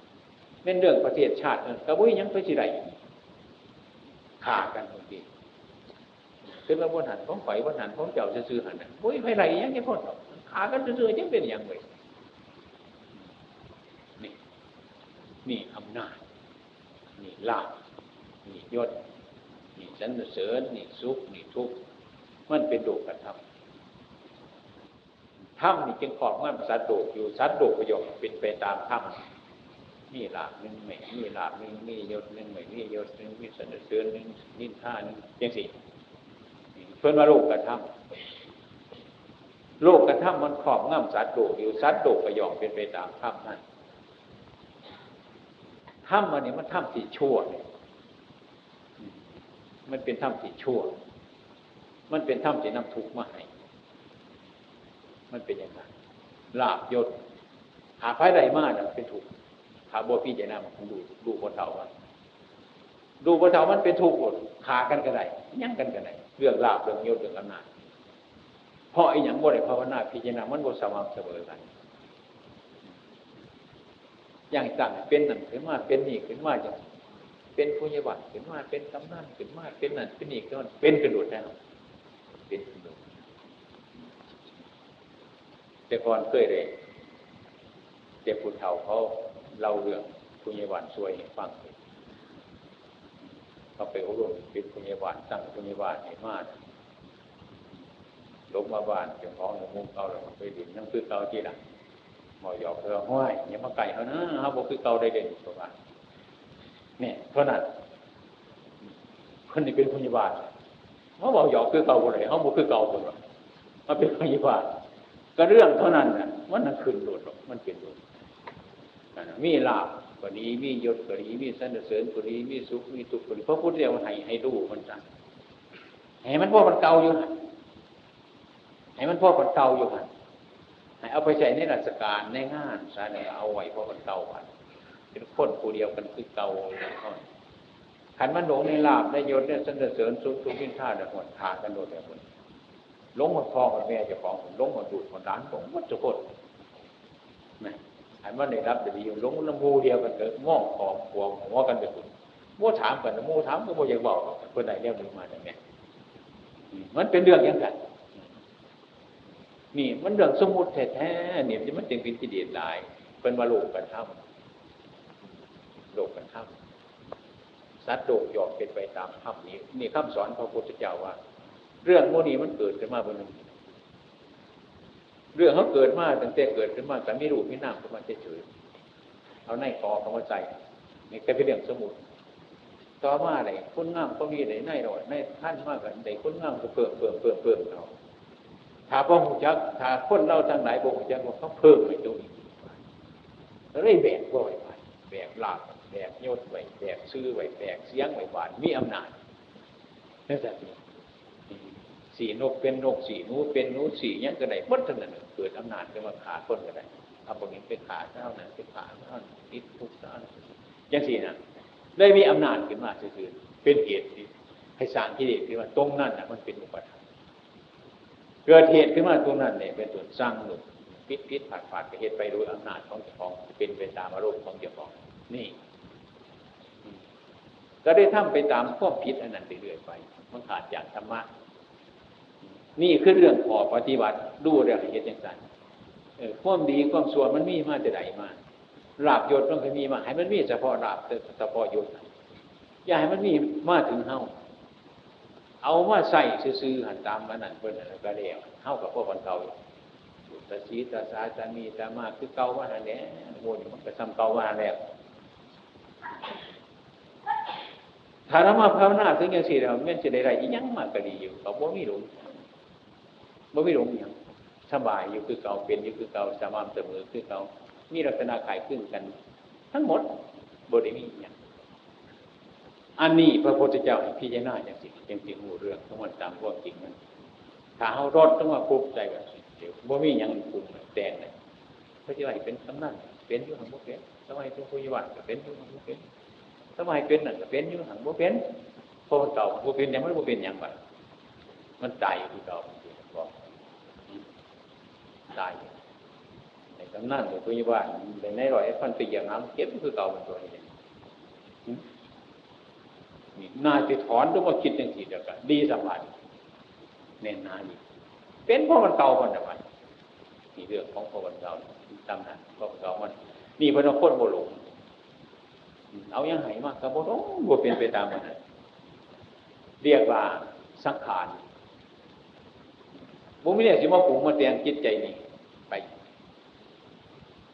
เป็นเรื่องประเทศชาติก็บุ้ยยังไปสิไร ขากันบางทีคือเราบนหันของไฟบนหันของเจ้าซื้อหันบุ้ยไปไรยังไงพ่นขากันซื้อยังเป็นอย่างไรนี่นี่อำนาจ นี่ลาภนี่ยศ นี่สันเสริญ นี่สุข นี่ทุกข์ มันเป็นโดกกระทำถ้ำนี่จึงขอบมันสัตว์โดกอยู่สัตว์โดกประโยชน์เป็นไปตามถ้ำมี หลาบหนึ่งไม่มีหลาบหนึ่งมียศหนึ่งไม่มียศหนึ่งมีสันเสริญหนึ่งนินท่าหนึ่งยังสี่เพื่อนว่าโลกกระทำโลกกระทำมันขอบง่ำสัตว์โดกอยู่สัตว์โดกระยชน์เป็นไปตามถ้ำนั่นถ้ำมันนี่มันถ้ำที่ชั่วเนี่ยมันเป็นถ้ำที่ชั่ว มันเป็นถ้ำที่นำทุกข์มาให้มันเป็นอย่างไรลาบยศหาไฟใดมากเป็นถูก หาบัวพี่ใจน้ามันดูดูบนเถามันดูบนเถามันเป็นถูกหมดขากันกันไดยั่งกันกันไดเรื่องลาบเรื่องยศเรื่องอำนาจเพราะไอ้อย่างบ่ได้ภาวนาพิจารณามันบ่สม่ำเสมอกันอย่างต่างเป็นนั่นขึ้นมาเป็นนี่ขึ้นมาอย่างเป็นผู้ยบัตขึ้นมาเป็นกำนันขึ้นมาเป็นนั่นเป็นนี่ก็เป็นกระโดดแล้วเป็นกระโดดแต่ก่อนเคยเลยเจ็บผู้เฒ่าเขา เล่าเรื่องคุณยายวันช่วยให้ฟังเขาไปอบรมเป็นคุณยายวันตั้งคุณยายวันให้มากลงมาบ้านเจ้าของมุ้งเก่าแล้วไปดินนั่งคือเก่าที่ละหมอหยอกเธอห้อยอย่ามาไก่เขานะเขาบอกคือเก่าได้เด่นตัวบ้านเนี่ยเท่านั้นคนนี้เป็นพยาบาลเขาบอกหยอกคือเก่าคนไหนเขาบอกคือเก่าคนหรอกเขาเป็นพยาบาลก็เรื่องเท่านั้นน่ะมันนั่นขึ้นโดดมันเป็นโดด มีลาบก็ดีมียศก็ดีมีสรรเสริญก็ดีมีสุขมีทุกข์ก็ดีเพราะพุทธเจ้าให้ให้ดูมันจังให้มันพอมันเก่าอยู่ให้มันพอมันเก่าอยู่หันให้เอาไปใช้ในราชการในงานซะเนี่ยเอาไว้พอมันเก่าหันเป็นคนผู้เดียวกันคือเก่าขันมันหลงในลาบในยศในสรรเสริญสุขทุกข์ินท่าเนี่ยหมดขากันโดดเลยคนลงมาพ่อกับแม่จะของลงมาดูดมาด้านผมวัดจุกคนนะ อันว่าในรับจะดีอยู่ลงลำพูเดียวกันเกิดง่องขอมขวงหัวกันไปคุณโม่ถามกันโม่ถามก็โม่ยังบอกเพื่อนไหนเรียกมึงมาอย่างไงมันเป็นเรื่องยังไงนี่มันเรื่องสมมติแท้ๆเนี่ยมันจึงเป็นกิเลสหลายเป็นว่าโลกกันท่าโลกกันท่าสัตว์โลกยอมเป็นไปตามคำนี้ นี่คำสอนพระพุทธเจ้าว่า เรื่องโมนี้มันเกิดขึ้นมาบนนึง เรื่องเขาเกิดมาตั้งแต่เกิดขึ้นมาแต่ไม่รู้ไม่น่าขึ้นมาเฉยๆเอาในคอเขามาใจนี่แค่เป็นเรื่องสมุดต่อมาไหนคนงามก็มีไหนในหน่อยในท่านมากกันไหนคนงามก็เพิ่มเพิ่มเพิ่มเพิ่มเขาถ้าพ่อหูจักถ้าคนเราทางไหนบ่หูจักเขาเพิ่มไปตรงนี้เรื่อยแบกบ่อยไปแบกลาบแบกยศไว้แบกซื้อไว้แบกเสียงไว้บานมีอำนาจนั่นแหละ สีนกเป็นนกสีนูเป็นนูสียังก็ได้มดทั้งนั้นเกิดอำนาจขึ้นมาขาคนก็ได้เอาพวกนี้เป็นขาเท่านั้นเป็นขาเท่านั้นติดทุกเท่านั้นยังสี่นะได้มีอำนาจขึ้นมาคือเป็นเหตุให้สร้างที่เด็กที่ว่าตรงนั้นนะมันเป็นอุปทานเกิดเหตุขึ้นมาตรงนั้นเนี่ยเป็นตัวนสร้างหนุนพิษพิษผาดผาดเหตุไปโดยอำนาจของเจ้าของเป็นไปตามอารมณ์ของเจ้าของนี่ก็ได้ทำไปตามข้อพิษอันนั้นเรื่อยๆไป มันขาดจากธรรมะ นี่คือเรื่องขอปฏิบัติดูเรื่องเหตุอย่างไรความดีความส่วนมันมีมาจะไหนมาลาบยศมันเคยมีมาให้มันมีเฉพาะลาบเฉพาะยศอย่าให้มันมีมาถึงเฮาเอามาใส่ซื้อหันตามมันนั่นเพิ่นอะไรก็แล้วเฮากับพวกคนเก่าตาชีตาสาตามีตามาคือเก่าว่านั่นแหละโมนมันก็ซ้ำเก่าว่าแล้วถ้าเรามาภาวนาถึงอย่างสี่เราเมื่อจะได้ไรอีกยังมากก็ดีอยู่เขาบ่มีหลง บ่มีหลงอย่างสบายอยู่คือเก่าเป็นอยู่คือเก่าสาม่ำเสมอคือเก่ามีลักษณะขายขึ้นกัน ทั้งหมดบริมีอย่างอันนี้พระพุทธเจ้าพิจารณาอย่างสิ่งจริงหูเรื่องทั้งหมดตามพวกจริงมันถ้าเขารอดต้องมาปุบใจแบบเดี๋ยวบ่มีอย่างปรุงแต่งเลยพระเจ้าเป็นสำนักเป็นอยู่หังบ่เป็นสมัยเป็นผู้ยวัดก็เป็นอยู่หังบ่เป็นสมัยเป็นนั่นก็เป็นอยู่หังบ่เป็นพอเก่าบ่เป็นยังไม่บ่เป็นยังไงมันตายอยู่เก่า ตายในตำนานหรือผู้ยวัดในในรอยพันปีอย่างน้ำเก็บคือเก่าเป็นตัวนี้นี่นาจะถอนต้องมาคิดอย่างสี่เดียวกันดีสบายเน้นนานี่เป็นเพราะมันเก่ามันอะไรนี่เรื่องของพอมันเก่าตำนานเพราะมันเก่ามันนี่พระนครโบหลงเอายังไงมากกระโบหลงโบเป็นไปตามมันเรียกว่าสังขารบุมีเนี่ยสิมาปรุงมาเตียงจิตใจนี่ไป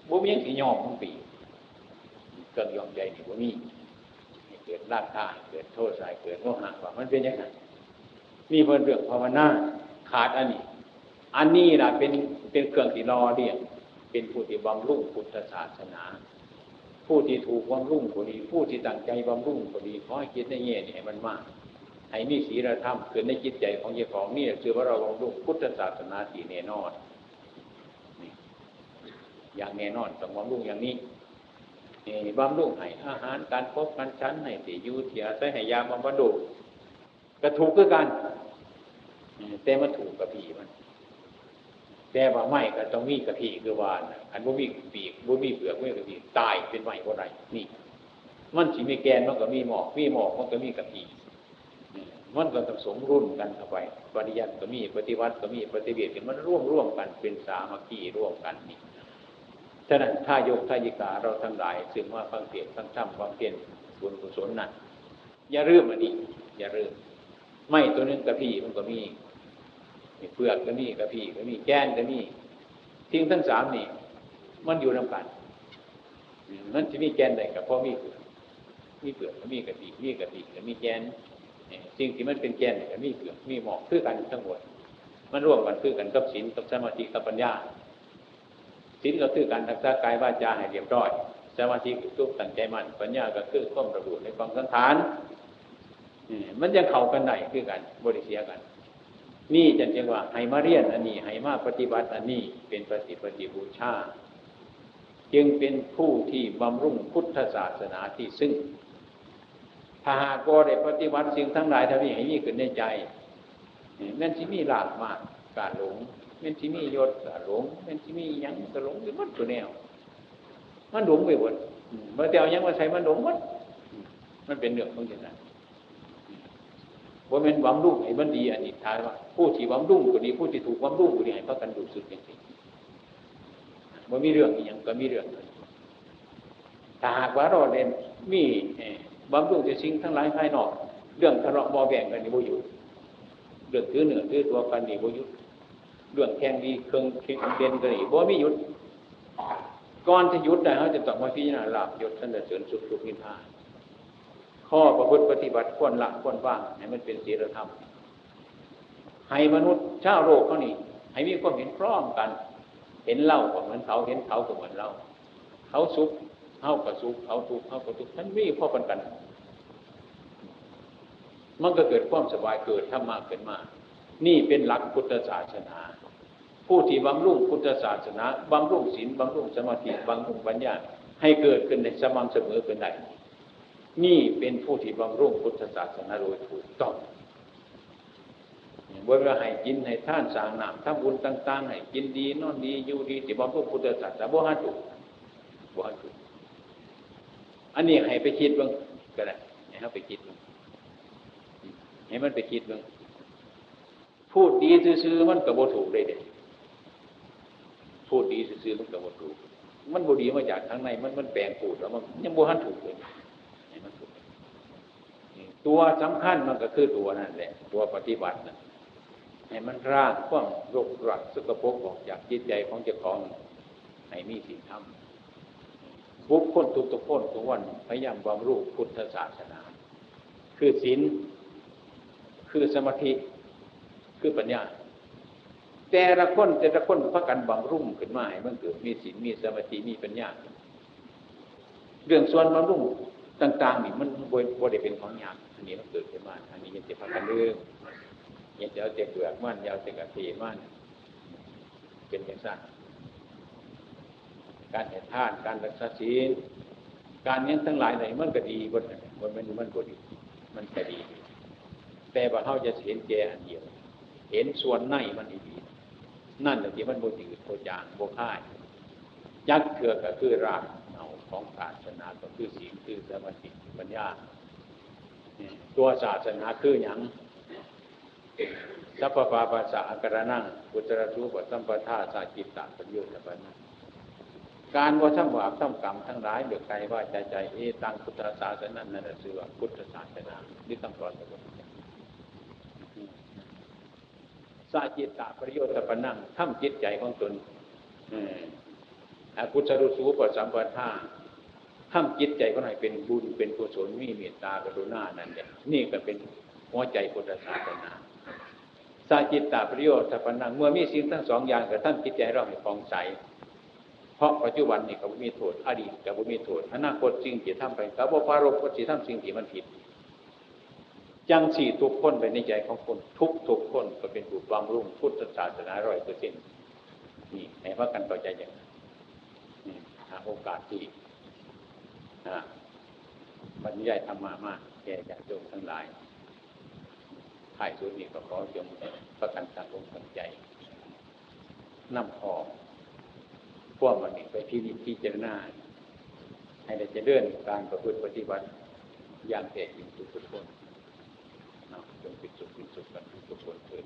บุมียังสิยอมทั้งปีเกิดยอมใจนี่บุมีเกิดราคาเกิดโทษสายเกิดโมหะว่ามันเป็นยังไงมีเพื่นเรื่องภาวนาขาดอันนี้ อันนี้นะเป็นเป็นเครื่องที่รอเรียกเป็นผู้ที่บำรุงพุทธศาสนา ผู้ที่ถูกบำรุงคนดี ผู้ที่ตั้งใจบำรุงคนดีขอให้คิดในแง่นี้มันมากให้มีศีลธรรมเกิดในจิตใจของเจ้าของนี่คือว่าเราบำรุงพุทธศาสนาสีแน่นอน อย่างแน่นอนต้องบำรุงอย่างนี้บำรุงให้อาหารการพบกันชั้นให้ตียูเทียใส่ให้ยาบำบัดดูกระถูกคือกันแต่มันถูกกระพีมัน แต่ว่าไม่ก็ต้องมีกระพีคือวานอันบ่มีปีกบ่มีเปลือกไม่กระพีตายเป็นไม้บ่ไรนี่ มันสิมีแกนมันก็มีหมอกมีหมอกมันก็มีกระพีมันก็ต้องสมรุ่นกันเข้าไปปฏิยัติก็มีปฏิวัติก็มีปฏิเบียดกันมันร่วมร่วมกันเป็นสามัคคีร่วมกันนี่ ฉะนั้นถ้าโยกทายิกาเราทั้งหลายซึ่งว่าฟังเสียงฟังธรรมความเพียรบุญกุศลนั่นอย่าเรื่มอันนี้ อย่าเรื่มไม่ตัวนึงกระพี่มันก็มีเปลือกก็มีกระพี่ก็มีแก้นก็มีทิ้งทั้งสามนี่ มันอยู่นำกันนั่นจะมีแกนใดกับพ่อมีเปลือกมีเปลือกก็มีกระพี่มีกระพี่ก็มีแกนสิ่งที่มันเป็นแกนก็มีเปลือกมีหมอกคือกันทั้งหมดมันร่วมกันคือกันกับศีลกับสมาธิกับปัญญา ศีลก็คือการรักษากายวาจาให้เรียบร้อย สมาธิคือตั้งใจมั่น ปัญญาก็คือข้อมระบุในความสังขารมันยังเข้ากันไหนคือกันบริเสียกัน นี่จันจึงว่าให้มาเรียนอันนี้ให้มาปฏิบัติอันนี้เป็นปฏิปฏิบูชาจึงเป็นผู้ที่บำรุงพุทธศาสนาที่ซึ่งถ้าหากก็ได้ปฏิบัติสิ่งทั้งหลายทั้งนี้ให้มีขึ้นในใจแม่นที่มีหลากมากการหลง ม่นที่มียศการหลงแม่นที่มียังกระหลงไปหมดตัวแนว มันหลงไปหมดเมื่อเดียวยังมาใส่มันหลงหมดมันเป็นเรื่องของอย่างนั้นว่าเป็นวามรุ่งให้มันดีอันนี้ท้ายว่า ผู้ที่วามรุ่งก็ดีผู้ที่ถูกวามรุ่งก็ดีให้พักกันดูสุดจริงๆว่ามีเรื่องอย่างก็มีเรื่องถ้าหากว่าเราเรียนมีบำรุงแต่สิ่งทั้งหลายภายนอก เรื่องทะเลาะบอแบ่งกันนี่บ่อยู่เรื่องถือเหนือถือตัวกันนี่บ่หยุด เรื่องแข่งดีเครื่องคิดเด่นกันนี่บ่มีหยุดก่อนจะหยุดได้เขาจะต้องมาพิจารณาหลาบยศสันจะเสริญสุขสุขนิพพานข้อประพฤติปฏิบัติควรละควรว่างให้มันเป็นศีลธรรมให้มนุษย์ชาวโลกเขานี่ให้มีความเห็นพร้อมกัน เห็นเล่าก็เหมือนเขาเห็นเขาก็เหมือนเราเขาสุขเขาก็สุขเขาทุกข์เขาก็ทุกข์ท่านมีพ่อกันกันมันก็เกิดความสบายเกิดธรรมะขึ้นมา นี่เป็นหลักพุทธศาสนา ผู้ที่บำรุงพุทธศาสนาบำรุงศีลบำรุงสมาธิบำรุงปัญญาให้เกิดขึ้นในสม่ำเสมอเป็นได้นี่เป็นผู้ที่บำรุงพุทธศาสนาโดยถูกต้องบนว่าให้กินให้ท่านสางนามทำบุญต่าง ๆ ให้กินดีนอนดีอยู่ดีที่บำรุงพุทธศาสนาบ่ฮัถูกบ่ฮัถูกอันนี้ให้ไปคิดบ้างก็ได้ให้ไปคิดบ้างให้มันไปคิดบ้างพูดดีซื่อๆมันกับโบถูกเลยเด็ พูดดีซื่อๆมันกับโบถูก มันบดีมาจากข้างใน มันมันแปลงพูดแล้วมันยังโบหันถูกเลยมันถูกตัวสำคัญมันก็คือตัวนั่นแหละ ตัวปฏิบัตินะให้มันร่างความรกรักสกปรกออกจากจิตใจของเจ้าของให้มีสิ่งทำบุคคลทุกทุกคนทุกวันพยายามบำรุงพุทธศาสนา คือศีลคือสมาธิคือปัญญา แต่ละคนแต่ละคนพักกันบำรุงขึ้นมาให้มันเกิดมีศีลมีสมาธิมีปัญญาเรื่องส่วนบำรุงต่าง ๆ นี่มันบริเป็นของยากอันนี้มันเกิดขึ้นมาอันนี้ยังจะพักกันเรื่องยังจะเอาเจ็บเปลือกมันยาวเจ็บกระเทีมันเป็นอย่างสั้นการเห็นท่านการรักษาศีลการนี้ทั้งหลายไหนมันก็ดีบนบนมันมันก็ดี มันก็ดี แต่ว่าเขาจะเห็นแก่อันเดียว เห็นส่วนในมันดี นั่นแหละที่มันโบจืดโบจางโบค่ายยักษ์เถือก็คือรากเอาของศาสนาก็คือศีลคือสมาธิปัญญาตัวศาสนาคืออย่างสัพพะภาษาอักระนั่งกุตระทุปสัมปทาสาจิตตปัญญาปัญญาการว่าทำบาปทำกรรมทั้งหลายเดือดใจว่าใจใจเอตังพุทธศาสนานั่นแหละสือว่าพุทธศาสนานี่ต้องกรอนตัว สาจิตตาประโยชน์ตะปนั่งทำจิตใจของตนอากุศลสูปสัมปทาทำจิตใจก็ให้เป็นบุญเป็นกุศลมีเมตตากรุณานั่นแหละนี่ก็เป็นหัวใจพุทธศาสนาสาจิตตาประโยชน์ตะปนั่งเมื่อมีสิ่งทั้งสองอย่างกับท่านจิตใจเราให้ฟองใสเพราะปัจจุบันนี่ก็มีโทษอดีตก็มีโทษอนาคตสิ่งที่ทำไปก็บ่ปารบก็สิทำสิ่งที่มันผิด จังสี่ทุกคนไปในใจของคน ทุกทุกคนก็เป็นผู้บำรุงพุทธศาสนาร้อยเปอร์เซ็นต์นี่ให้ว่ากันต่อใจอย่างนี้หาโอกาสที่บรรยายธรรมามากแก่ญาติโยมทั้งหลายถ่ายสุดนี้ก็ขอจงประกันสังคมสังใจนำพอพวกมันไปที่นี่ที่เจรนาให้ได้จะเลื่อนการประพฤติปฏิบัติอย่างแท้จริงทุกคน จงเป็นสุขเป็